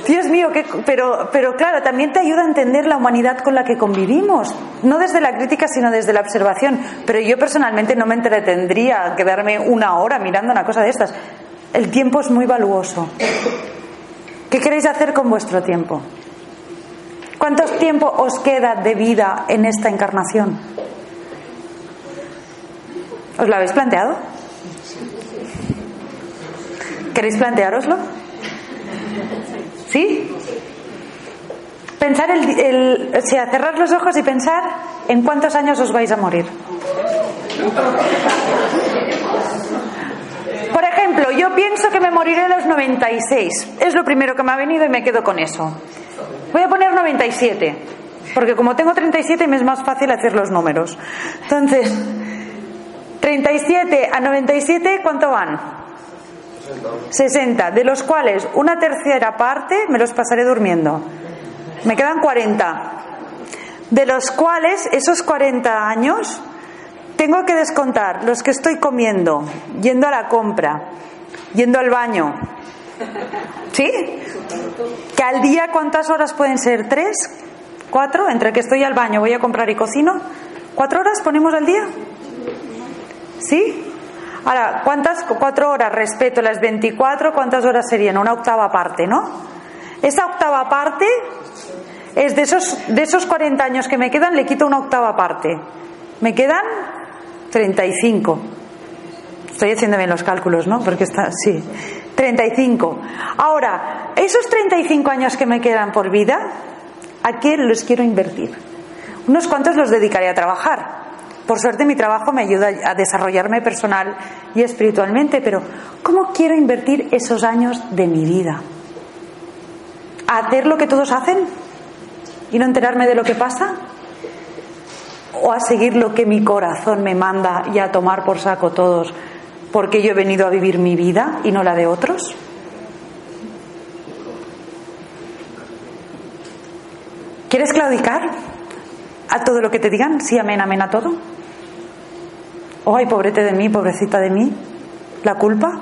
Dios mío, ¿qué? Pero, pero claro, también te ayuda a entender la humanidad con la que convivimos, no desde la crítica, sino desde la observación. Pero yo personalmente no me entretendría quedarme una hora mirando una cosa de estas. El tiempo es muy valuoso. ¿Qué queréis hacer con vuestro tiempo? ¿Cuánto tiempo os queda de vida en esta encarnación? ¿Os lo habéis planteado? ¿Queréis planteároslo? ¿Sí? Pensar el, el, cerrar los ojos y pensar en cuántos años os vais a morir. Por ejemplo, yo pienso que me moriré a los 96. Es lo primero que me ha venido y me quedo con eso. Voy a poner 97, porque como tengo 37 me es más fácil hacer los números. Entonces, 37 a 97, ¿cuánto van? 60, de los cuales una tercera parte me los pasaré durmiendo. Me quedan 40. De los cuales esos 40 años tengo que descontar los que estoy comiendo, yendo a la compra, yendo al baño. ¿Sí? Que al día cuántas horas pueden ser? ¿Tres? ¿Cuatro? Entre que estoy al baño, voy a comprar y cocino. ¿Cuatro horas ponemos al día? ¿Sí? Ahora, ¿cuántas cuatro horas respeto las 24? ¿Cuántas horas serían? Una octava parte, ¿no? Esa octava parte es de esos, de esos 40 años que me quedan, le quito una octava parte. Me quedan 35. Estoy haciendo bien los cálculos, ¿no? Porque está, sí. 35. Ahora, esos 35 años que me quedan por vida, ¿a qué los quiero invertir? Unos cuantos los dedicaré a trabajar. Por suerte mi trabajo me ayuda a desarrollarme personal y espiritualmente, pero ¿cómo quiero invertir esos años de mi vida? ¿A hacer lo que todos hacen y no enterarme de lo que pasa? ¿O a seguir lo que mi corazón me manda y a tomar por saco todos porque yo he venido a vivir mi vida y no la de otros? ¿Quieres claudicar a todo lo que te digan? Sí, amén, amén a todo. Oh, ay, pobrete de mí, pobrecita de mí. ¿La culpa?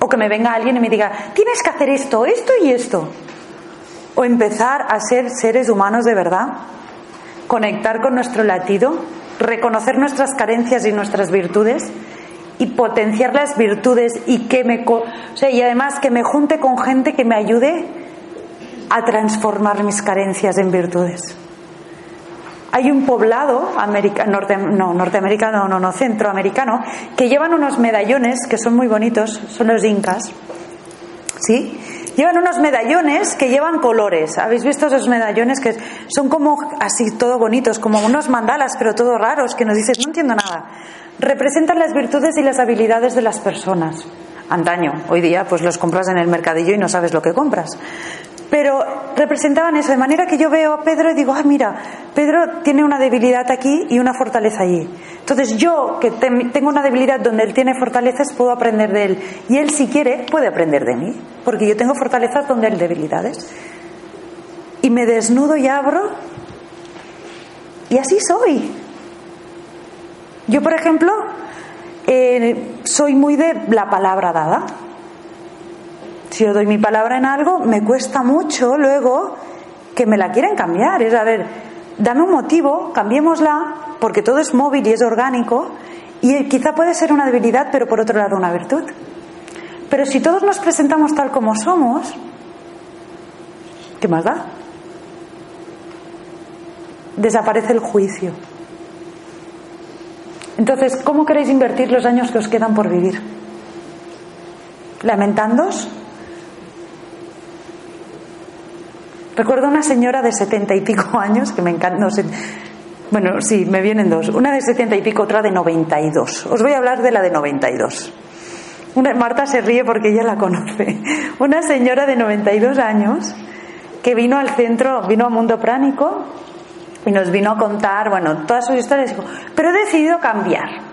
O que me venga alguien y me diga, tienes que hacer esto, esto y esto. O empezar a ser seres humanos de verdad. Conectar con nuestro latido, reconocer nuestras carencias y nuestras virtudes y potenciar las virtudes y que me o sea, y además que me junte con gente que me ayude a transformar mis carencias en virtudes. Hay un poblado norte, no, norteamericano, no, no, centroamericano, que llevan unos medallones que son muy bonitos, son los incas, ¿sí? Llevan unos medallones que llevan colores. ¿Habéis visto esos medallones que son como así todo bonitos, como unos mandalas, pero todo raros, que nos dices, no entiendo nada? Representan las virtudes y las habilidades de las personas. Antaño, hoy día, pues los compras en el mercadillo y no sabes lo que compras. Pero representaban eso, de manera que yo veo a Pedro y digo, ah, mira, Pedro tiene una debilidad aquí y una fortaleza allí. Entonces yo, que tengo una debilidad donde él tiene fortalezas, puedo aprender de él. Y él, si quiere, puede aprender de mí, porque yo tengo fortalezas donde él debilidades. Y me desnudo y abro, y así soy. Yo, por ejemplo, eh, soy muy de la palabra dada. Si yo doy mi palabra en algo, me cuesta mucho luego que me la quieren cambiar. Es a ver, dame un motivo, cambiémosla, porque todo es móvil y es orgánico, y quizá puede ser una debilidad, pero por otro lado una virtud. Pero si todos nos presentamos tal como somos, ¿qué más da? Desaparece el juicio. Entonces, ¿cómo queréis invertir los años que os quedan por vivir? ¿Lamentándos? Recuerdo una señora de setenta y pico años que me encanta. Bueno, sí, me vienen dos. Una de setenta y pico, otra de noventa y dos. Os voy a hablar de la de noventa y dos. Marta se ríe porque ella la conoce. Una señora de noventa y dos años que vino al centro, vino a Mundo Pránico y nos vino a contar, bueno, todas sus historias. Pero he decidido cambiar.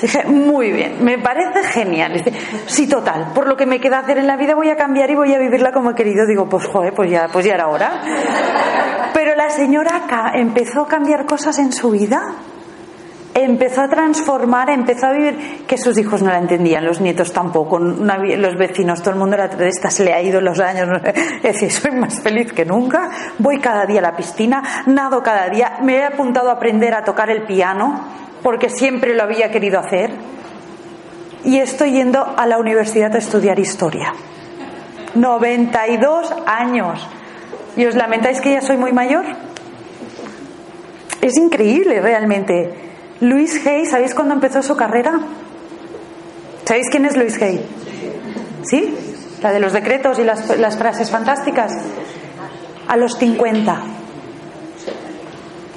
Dije, muy bien, me parece genial. Sí, total, por lo que me queda hacer en la vida voy a cambiar y voy a vivirla como he querido. Digo, pues joder, pues ya, pues ya era hora. Pero la señora empezó a cambiar cosas en su vida. Empezó a transformar, empezó a vivir que sus hijos no la entendían, los nietos tampoco, los vecinos, todo el mundo era de se le ha ido los años. Es decir, soy más feliz que nunca, voy cada día a la piscina, nado cada día, me he apuntado a aprender a tocar el piano, porque siempre lo había querido hacer y estoy yendo a la universidad a estudiar historia. 92 años. ¿Y os lamentáis que ya soy muy mayor? Es increíble realmente. Luis Hay, ¿sabéis cuándo empezó su carrera? ¿Sabéis quién es Luis Hay? ¿Sí? La de los decretos y las, frases fantásticas. A los 50.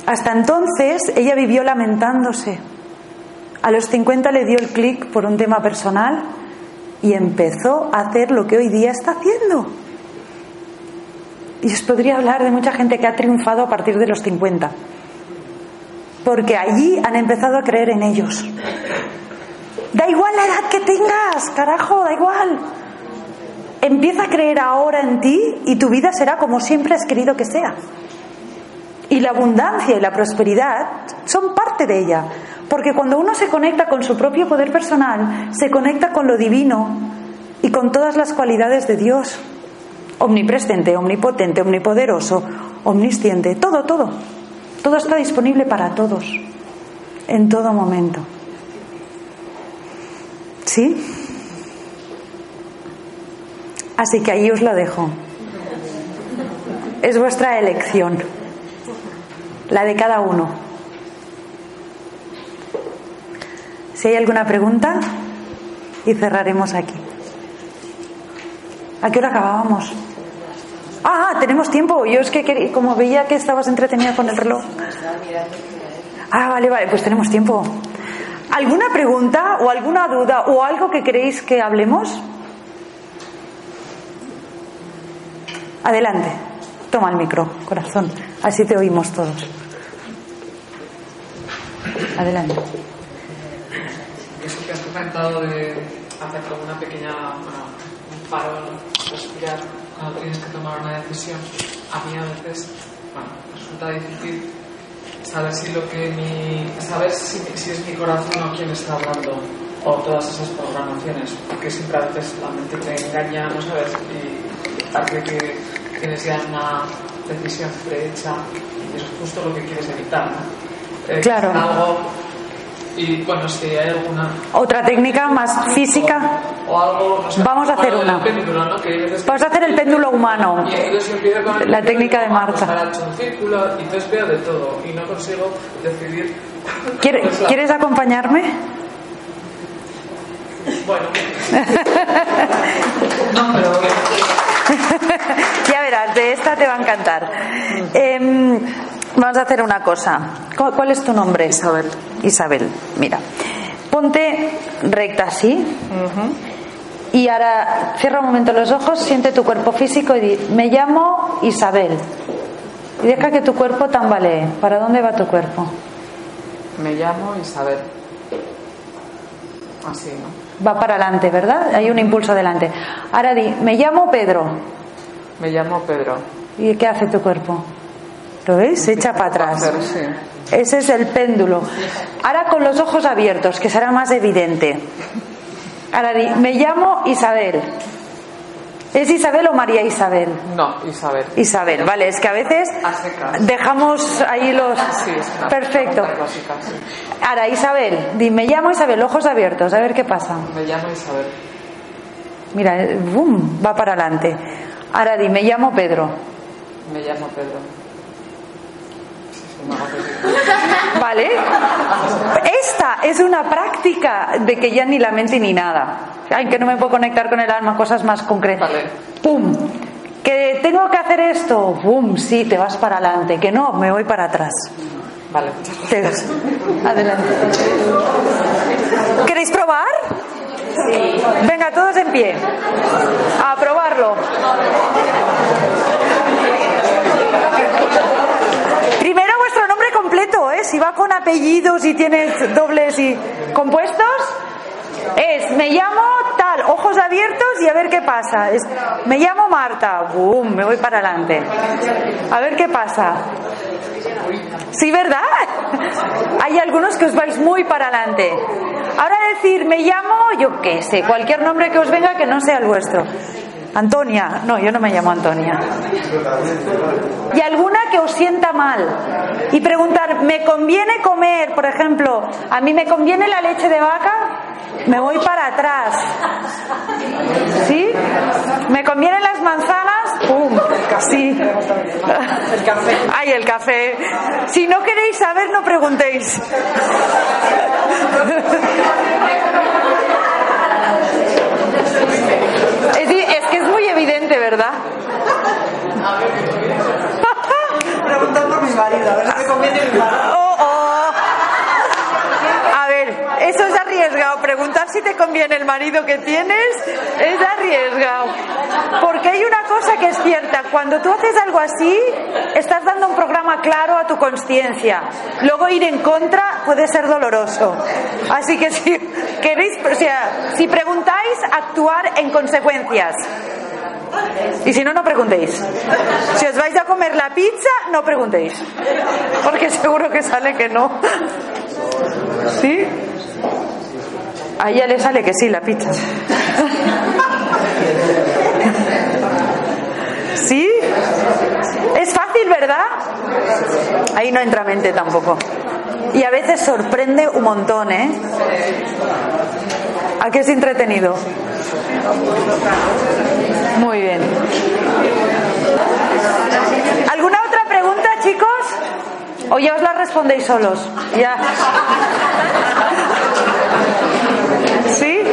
Hasta entonces ella vivió lamentándose. A los 50 le dio el clic por un tema personal y empezó a hacer lo que hoy día está haciendo. Y os podría hablar de mucha gente que ha triunfado a partir de los 50. Porque allí han empezado a creer en ellos. Da igual la edad que tengas, carajo, da igual. Empieza a creer ahora en ti y tu vida será como siempre has querido que sea. Y la abundancia y la prosperidad son parte de ella, porque cuando uno se conecta con su propio poder personal, se conecta con lo divino y con todas las cualidades de Dios, omnipresente, omnipotente, omnipoderoso, omnisciente, todo, todo. Todo está disponible para todos, en todo momento. ¿Sí? Así que ahí os lo dejo. Es vuestra elección la de cada uno. Si hay alguna pregunta, y cerraremos aquí. ¿A qué hora acabábamos? Ah, tenemos tiempo. Yo es que como veía que estabas entretenida con el reloj. Ah, vale, vale, pues tenemos tiempo. ¿Alguna pregunta o alguna duda o algo que queréis que hablemos? Adelante. Toma el micro, corazón. Así te oímos todos. Adelante. Eso que has comentado de hacer como una pequeña, bueno, un paro, respirar cuando tienes que tomar una decisión, a mí a veces, bueno, resulta difícil saber si lo que mi, saber si, si es mi corazón o quien está hablando o todas esas programaciones, porque siempre a veces la mente te engaña, no sabes, y parece que tienes ya una decisión prehecha y es justo lo que quieres evitar, ¿no? Claro. algo y bueno, si hay alguna otra técnica más física. O, algo, no sé, vamos a hacer una. péndulo, ¿no? vamos a hacer el péndulo humano. Y entonces empiezo con el la técnica de Marta. un círculo y entonces veo de todo y no consigo decidir. ¿Quieres, ¿quieres acompañarme? bueno no pero ya verás de esta te va a encantar. Eh, Vamos a hacer una cosa. ¿Cuál es tu nombre? Isabel. Isabel, mira. Ponte recta así. Y ahora cierra un momento los ojos, siente tu cuerpo físico y di, me llamo Isabel. Y deja que tu cuerpo tambalee. ¿Para dónde va tu cuerpo? Me llamo Isabel. Así, ¿no? Va para adelante, ¿verdad? Hay un impulso adelante. Ahora di, me llamo Pedro. Me llamo Pedro. ¿Y qué hace tu cuerpo? ¿Lo ves? Se echa para atrás. Ese es el péndulo. Ahora con los ojos abiertos, que será más evidente. Ahora di, me llamo Isabel. ¿Es Isabel o María Isabel? No, Isabel. Isabel, vale, es que a veces dejamos ahí los... Sí, es una Perfecto. sí. Ahora, Isabel, di, me llamo Isabel, ojos abiertos, a ver qué pasa. Me llamo Isabel. Mira, eh, boom, va para adelante. Ahora di, me llamo Pedro. Me llamo Pedro. Sí, sí, me hago pedir. ¿Vale? Esta es una práctica de que ya ni la mente ni nada. Ay, que no me puedo conectar con el alma, cosas más concretas. Vale. ¡Pum! Que tengo que hacer esto. ¡Pum! Sí, te vas para adelante. Que no, me voy para atrás. Vale. Te- Adelante. ¿Queréis probar? Sí. Venga, todos en pie. A probarlo. Primero vuestro nombre completo, Si va con apellidos y tiene dobles y compuestos, es me llamo tal, ojos abiertos y a ver qué pasa. Es, me llamo Marta, boom, me voy para adelante. A ver qué pasa. Sí, ¿verdad? Hay algunos que os vais muy para adelante. Ahora decir, me llamo, yo qué sé, cualquier nombre que os venga que no sea el vuestro. Antonia, no, yo no me llamo Antonia. Y alguna que os sienta mal. Y preguntar, ¿me conviene comer, por ejemplo, a mí me conviene la leche de vaca? Me voy para atrás. ¿Sí? ¿Me convienen las manzanas? ¡Pum! Sí. El café. Ay, el café. Si no queréis saber, no preguntéis es que es muy evidente, ¿verdad? Preguntar por mi marido, a ver si me conviene mi marido. Oh, oh. A ver, eso es arriesgado. Preguntar si te conviene el marido que tienes es arriesgado. Porque hay una cosa que es cierta. Cuando tú haces algo así, estás dando un programa claro a tu conciencia. Luego ir en contra puede ser doloroso. Así que si queréis, o sea, si preguntáis, actuar en consecuencias. Y si no, no preguntéis. Si os vais a comer la pizza, no preguntéis. Porque seguro que sale que no. ¿Sí? A ella le sale que sí, la pizza. ¿Sí? Es fácil, ¿verdad? Ahí no entra mente tampoco. Y a veces sorprende un montón, ¿eh? ¿A qué es entretenido? Muy bien. ¿Alguna otra pregunta, chicos? ¿O ya os la respondéis solos? Ya. ¿Sí?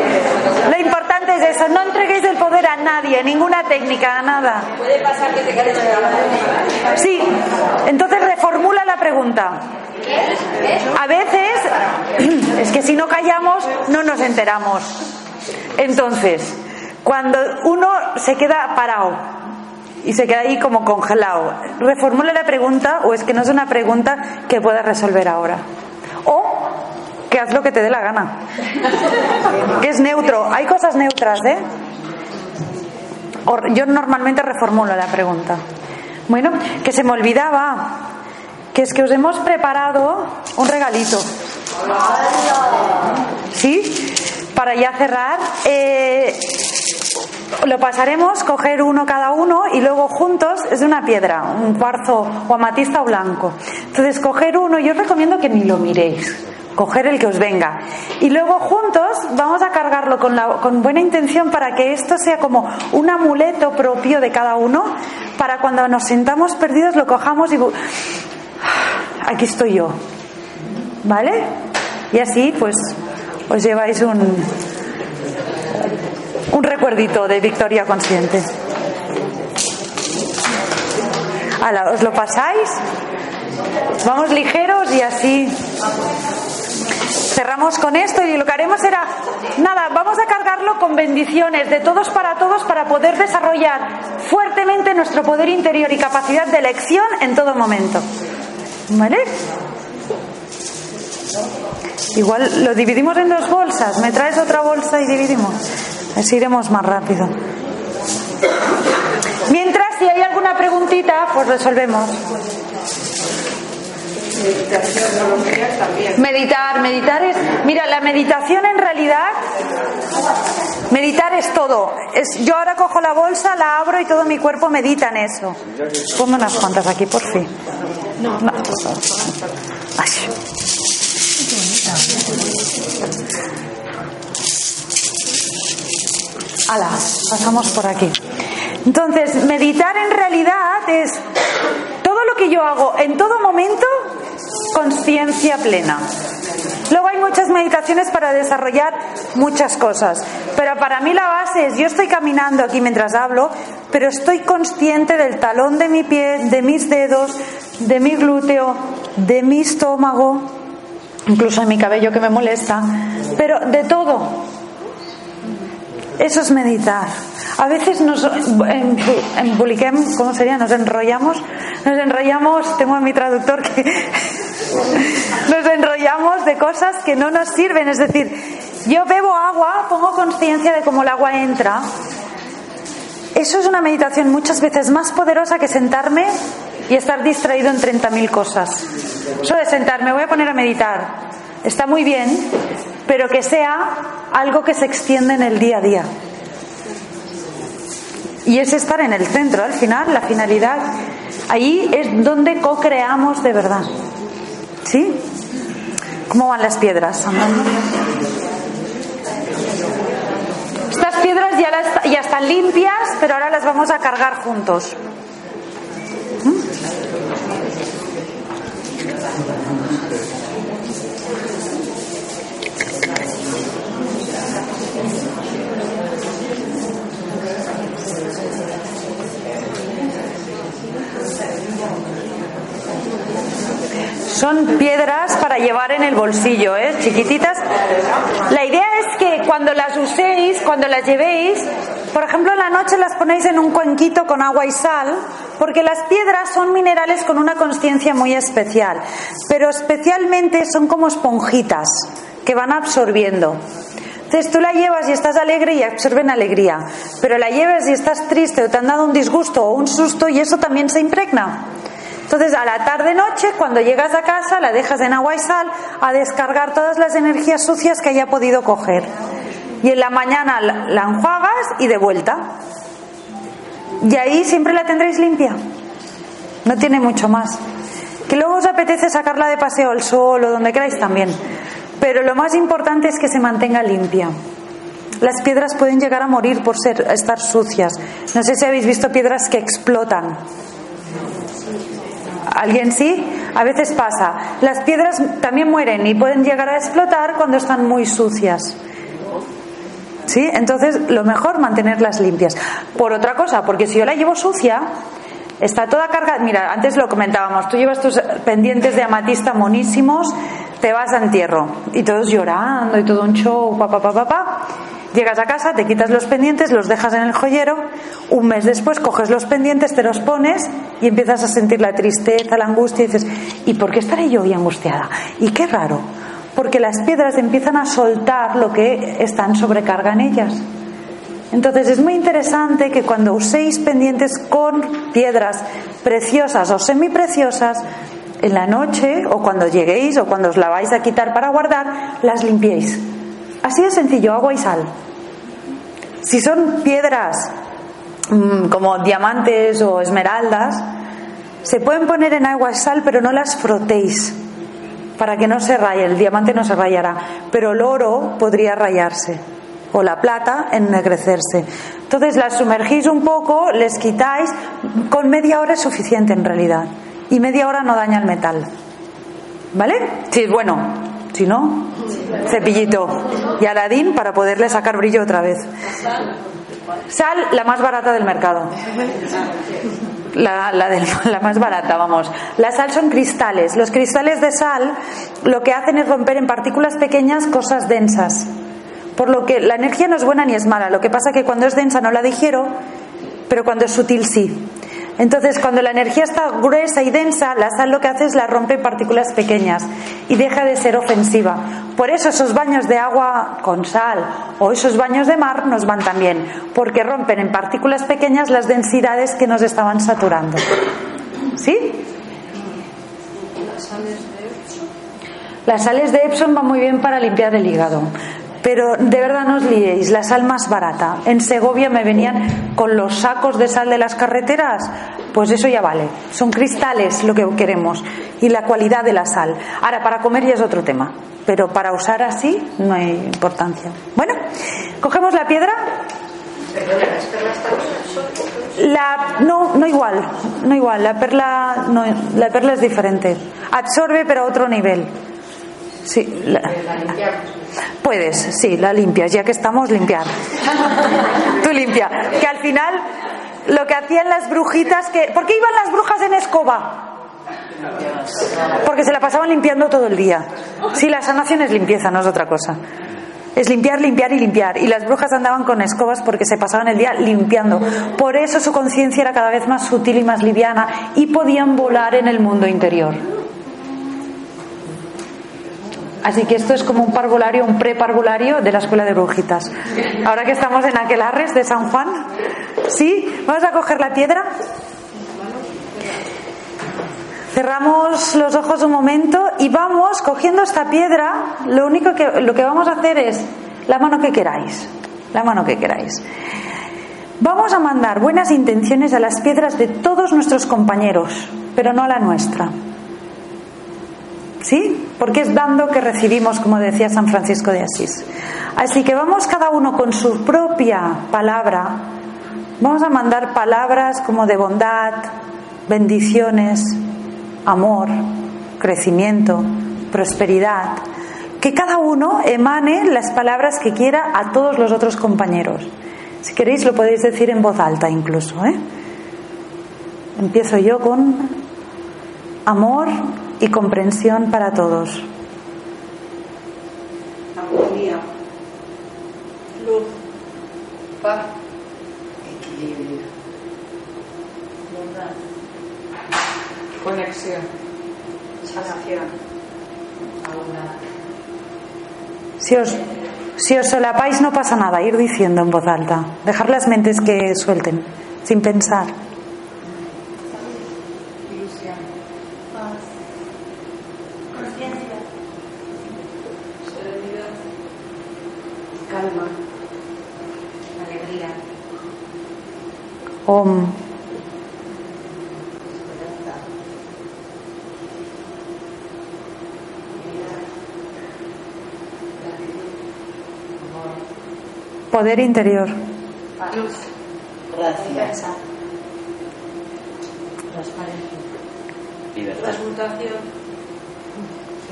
Lo importante es eso, no entreguéis el poder a nadie, ninguna técnica, a nada. Puede pasar que te quedes Sí, entonces reformula la pregunta. A veces, es que si no callamos, no nos enteramos. Entonces, cuando uno se queda parado y se queda ahí como congelado, reformula la pregunta o es que no es una pregunta que puedas resolver ahora. O que haz lo que te dé la gana. Que es neutro. Hay cosas neutras, ¿eh? Yo normalmente reformulo la pregunta. Bueno, que se me olvidaba, que es que os hemos preparado un regalito. ¿Sí? Para ya cerrar, eh, lo pasaremos, coger uno cada uno y luego juntos, es de una piedra, un cuarzo o amatista o blanco. Entonces, coger uno, yo os recomiendo que ni lo miréis, coger el que os venga. Y luego juntos vamos a cargarlo con, con buena intención para que esto sea como un amuleto propio de cada uno, para cuando nos sintamos perdidos lo cojamos y... Aquí estoy yo. ¿Vale? Y así, pues, os lleváis un, un recuerdito de victoria consciente. Ala, ¿os lo pasáis? Vamos ligeros y así cerramos con esto y lo que haremos será, nada, vamos a cargarlo con bendiciones de todos para todos para poder desarrollar fuertemente nuestro poder interior y capacidad de elección en todo momento. ¿Vale? Igual lo dividimos en dos bolsas. ¿Me traes otra bolsa y dividimos? Así iremos más rápido. Mientras, si hay alguna preguntita, pues resolvemos. Meditar, meditar es. Mira, la meditación en realidad. Meditar es todo. Es, yo ahora cojo la bolsa, la abro y todo mi cuerpo medita en eso. Ponme unas cuantas aquí, por fin. No, no. Ay. Ala, pasamos por aquí. Entonces, meditar en realidad es todo lo que yo hago en todo momento, conciencia plena. Luego hay muchas meditaciones para desarrollar muchas cosas, pero para mí la base es yo estoy caminando aquí mientras hablo, pero estoy consciente del talón de mi pie, de mis dedos, de mi glúteo, de mi estómago, incluso de mi cabello que me molesta, pero de todo. Eso es meditar. A veces nos en ¿cómo sería? Nos enrollamos, nos enrollamos, tengo a mi traductor que nos enrollamos de cosas que no nos sirven. Es decir, yo bebo agua, pongo conciencia de cómo el agua entra. Eso es una meditación muchas veces más poderosa que sentarme y estar distraído en 30.000 cosas. Eso de sentarme, voy a poner a meditar. Está muy bien, pero que sea algo que se extiende en el día a día. Y es estar en el centro, al final, la finalidad. Ahí es donde co-creamos de verdad. ¿Sí? ¿Cómo van las piedras Estas piedras ya, ya están limpias, pero ahora las vamos a cargar juntos. Son piedras para llevar en el bolsillo, ¿eh? chiquititas. La idea es que cuando las uséis, cuando las llevéis, por ejemplo, en la noche las ponéis en un cuenquito con agua y sal, porque las piedras son minerales con una conciencia muy especial, pero especialmente son como esponjitas que van absorbiendo. Entonces tú la llevas y estás alegre y absorben alegría, pero la llevas y estás triste o te han dado un disgusto o un susto y eso también se impregna. Entonces, a la tarde-noche, cuando llegas a casa, la dejas en agua y sal a descargar todas las energías sucias que haya podido coger. Y en la mañana la enjuagas y de vuelta. Y ahí siempre la tendréis limpia. No tiene mucho más. Que luego os apetece sacarla de paseo al sol o donde queráis también. Pero lo más importante es que se mantenga limpia. Las piedras pueden llegar a morir por ser, estar sucias. No sé si habéis visto piedras que explotan. ¿Alguien sí? A veces pasa. Las piedras también mueren y pueden llegar a explotar cuando están muy sucias. ¿Sí? Entonces, lo mejor mantenerlas limpias. Por otra cosa, porque si yo la llevo sucia, está toda cargada. Mira, antes lo comentábamos, tú llevas tus pendientes de amatista monísimos, te vas a entierro y todos llorando y todo un show, papá, papá, papá. Llegas a casa, te quitas los pendientes, los dejas en el joyero, un mes después coges los pendientes, te los pones y empiezas a sentir la tristeza, la angustia y dices, ¿y por qué estaré yo hoy angustiada? Y qué raro, porque las piedras empiezan a soltar lo que están sobrecarga en ellas. Entonces es muy interesante que cuando uséis pendientes con piedras preciosas o semipreciosas, en la noche o cuando lleguéis o cuando os la vais a quitar para guardar, las limpiéis Así de sencillo, agua y sal. Si son piedras mm, como diamantes o esmeraldas, se pueden poner en agua y sal, pero no las frotéis para que no se raye. El diamante no se rayará, pero el oro podría rayarse o la plata ennegrecerse. Entonces las sumergís un poco, les quitáis, con media hora es suficiente en realidad. Y media hora no daña el metal. ¿Vale? Sí, bueno, si no, cepillito y aladín para poderle sacar brillo otra vez. Sal, la más barata del mercado. La, la, más barata, vamos. La sal son cristales. Los cristales de sal lo que hacen es romper en partículas pequeñas cosas densas. Por lo que la energía no es buena ni es mala. Lo que pasa que cuando es densa no la digiero, pero cuando es sutil sí. Entonces, cuando la energía está gruesa y densa, la sal lo que hace es la rompe en partículas pequeñas y deja de ser ofensiva. Por eso esos baños de agua con sal o esos baños de mar nos van también, porque rompen en partículas pequeñas las densidades que nos estaban saturando. ¿Sí? Las sales de Epsom van muy bien para limpiar el hígado. Pero de verdad no os liéis, la sal más barata. En Segovia me venían con los sacos de sal de las carreteras, pues eso ya vale. Son cristales lo que queremos y la cualidad de la sal. Ahora, para comer ya es otro tema, pero para usar así no hay importancia. Bueno, cogemos la piedra. La, no, no igual, no igual. La perla, no, la perla es diferente. Absorbe, pero a otro nivel. Sí, la, puedes, sí, la limpias, ya que estamos limpiar. Tú limpia. Que al final lo que hacían las brujitas que. ¿Por qué iban las brujas en escoba? Porque se la pasaban limpiando todo el día. Sí, la sanación es limpieza, no es otra cosa. Es limpiar, limpiar y limpiar. Y las brujas andaban con escobas porque se pasaban el día limpiando. Por eso su conciencia era cada vez más sutil y más liviana y podían volar en el mundo interior. Así que esto es como un parvulario, un preparvulario de la escuela de brujitas. Ahora que estamos en Aquelarres de San Juan, ¿sí? Vamos a coger la piedra. Cerramos los ojos un momento y vamos cogiendo esta piedra. Lo único que lo que vamos a hacer es la mano que queráis, la mano que queráis. Vamos a mandar buenas intenciones a las piedras de todos nuestros compañeros, pero no a la nuestra. ¿Sí? Porque es dando que recibimos, como decía San Francisco de Asís. Así que vamos cada uno con su propia palabra. Vamos a mandar palabras como de bondad, bendiciones, amor, crecimiento, prosperidad. Que cada uno emane las palabras que quiera a todos los otros compañeros. Si queréis lo podéis decir en voz alta incluso. ¿eh? Empiezo yo con amor y comprensión para todos. Armonía. Luz. Paz. Equilibrio. Bondad. Conexión. Sanación. Abundancia. Si os, si os solapáis no pasa nada, ir diciendo en voz alta. Dejar las mentes que suelten, sin pensar. Ilusión. Paz. Conciencia. Serenidad. Calma. Alegría. Om. Poder interior. Luz. Gracia. Transparencia. Libertad. Transmutación.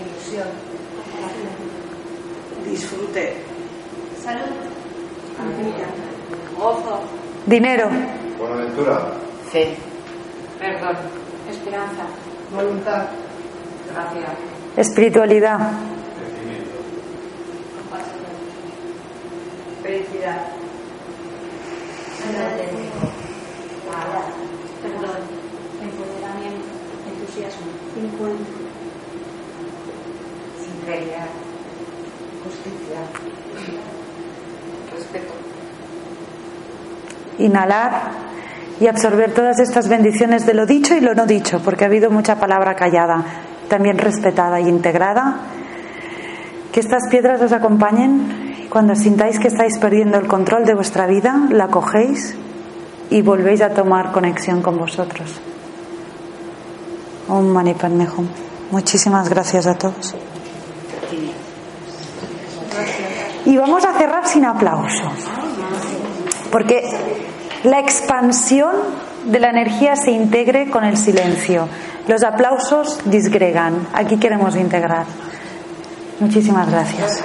Ilusión. Disfrute. Salud. Alegría. Gozo. Dinero. Buenaventura. Fe. Perdón. Esperanza. Voluntad. Gracia. Espiritualidad. Crecimiento. Compasión. Felicidad. Agradecimiento. Perdón. Empoderamiento. Entusiasmo. Encuentro. Sinceridad. Justicia. Respeto. Inhalar y absorber todas estas bendiciones de lo dicho y lo no dicho, porque ha habido mucha palabra callada, también respetada y integrada. Que estas piedras os acompañen cuando sintáis que estáis perdiendo el control de vuestra vida, la cogéis y volvéis a tomar conexión con vosotros. Om Mani Padme. Muchísimas gracias a todos. Y vamos a cerrar sin aplauso. Porque la expansión de la energía se integre con el silencio. Los aplausos disgregan. Aquí queremos integrar. Muchísimas gracias.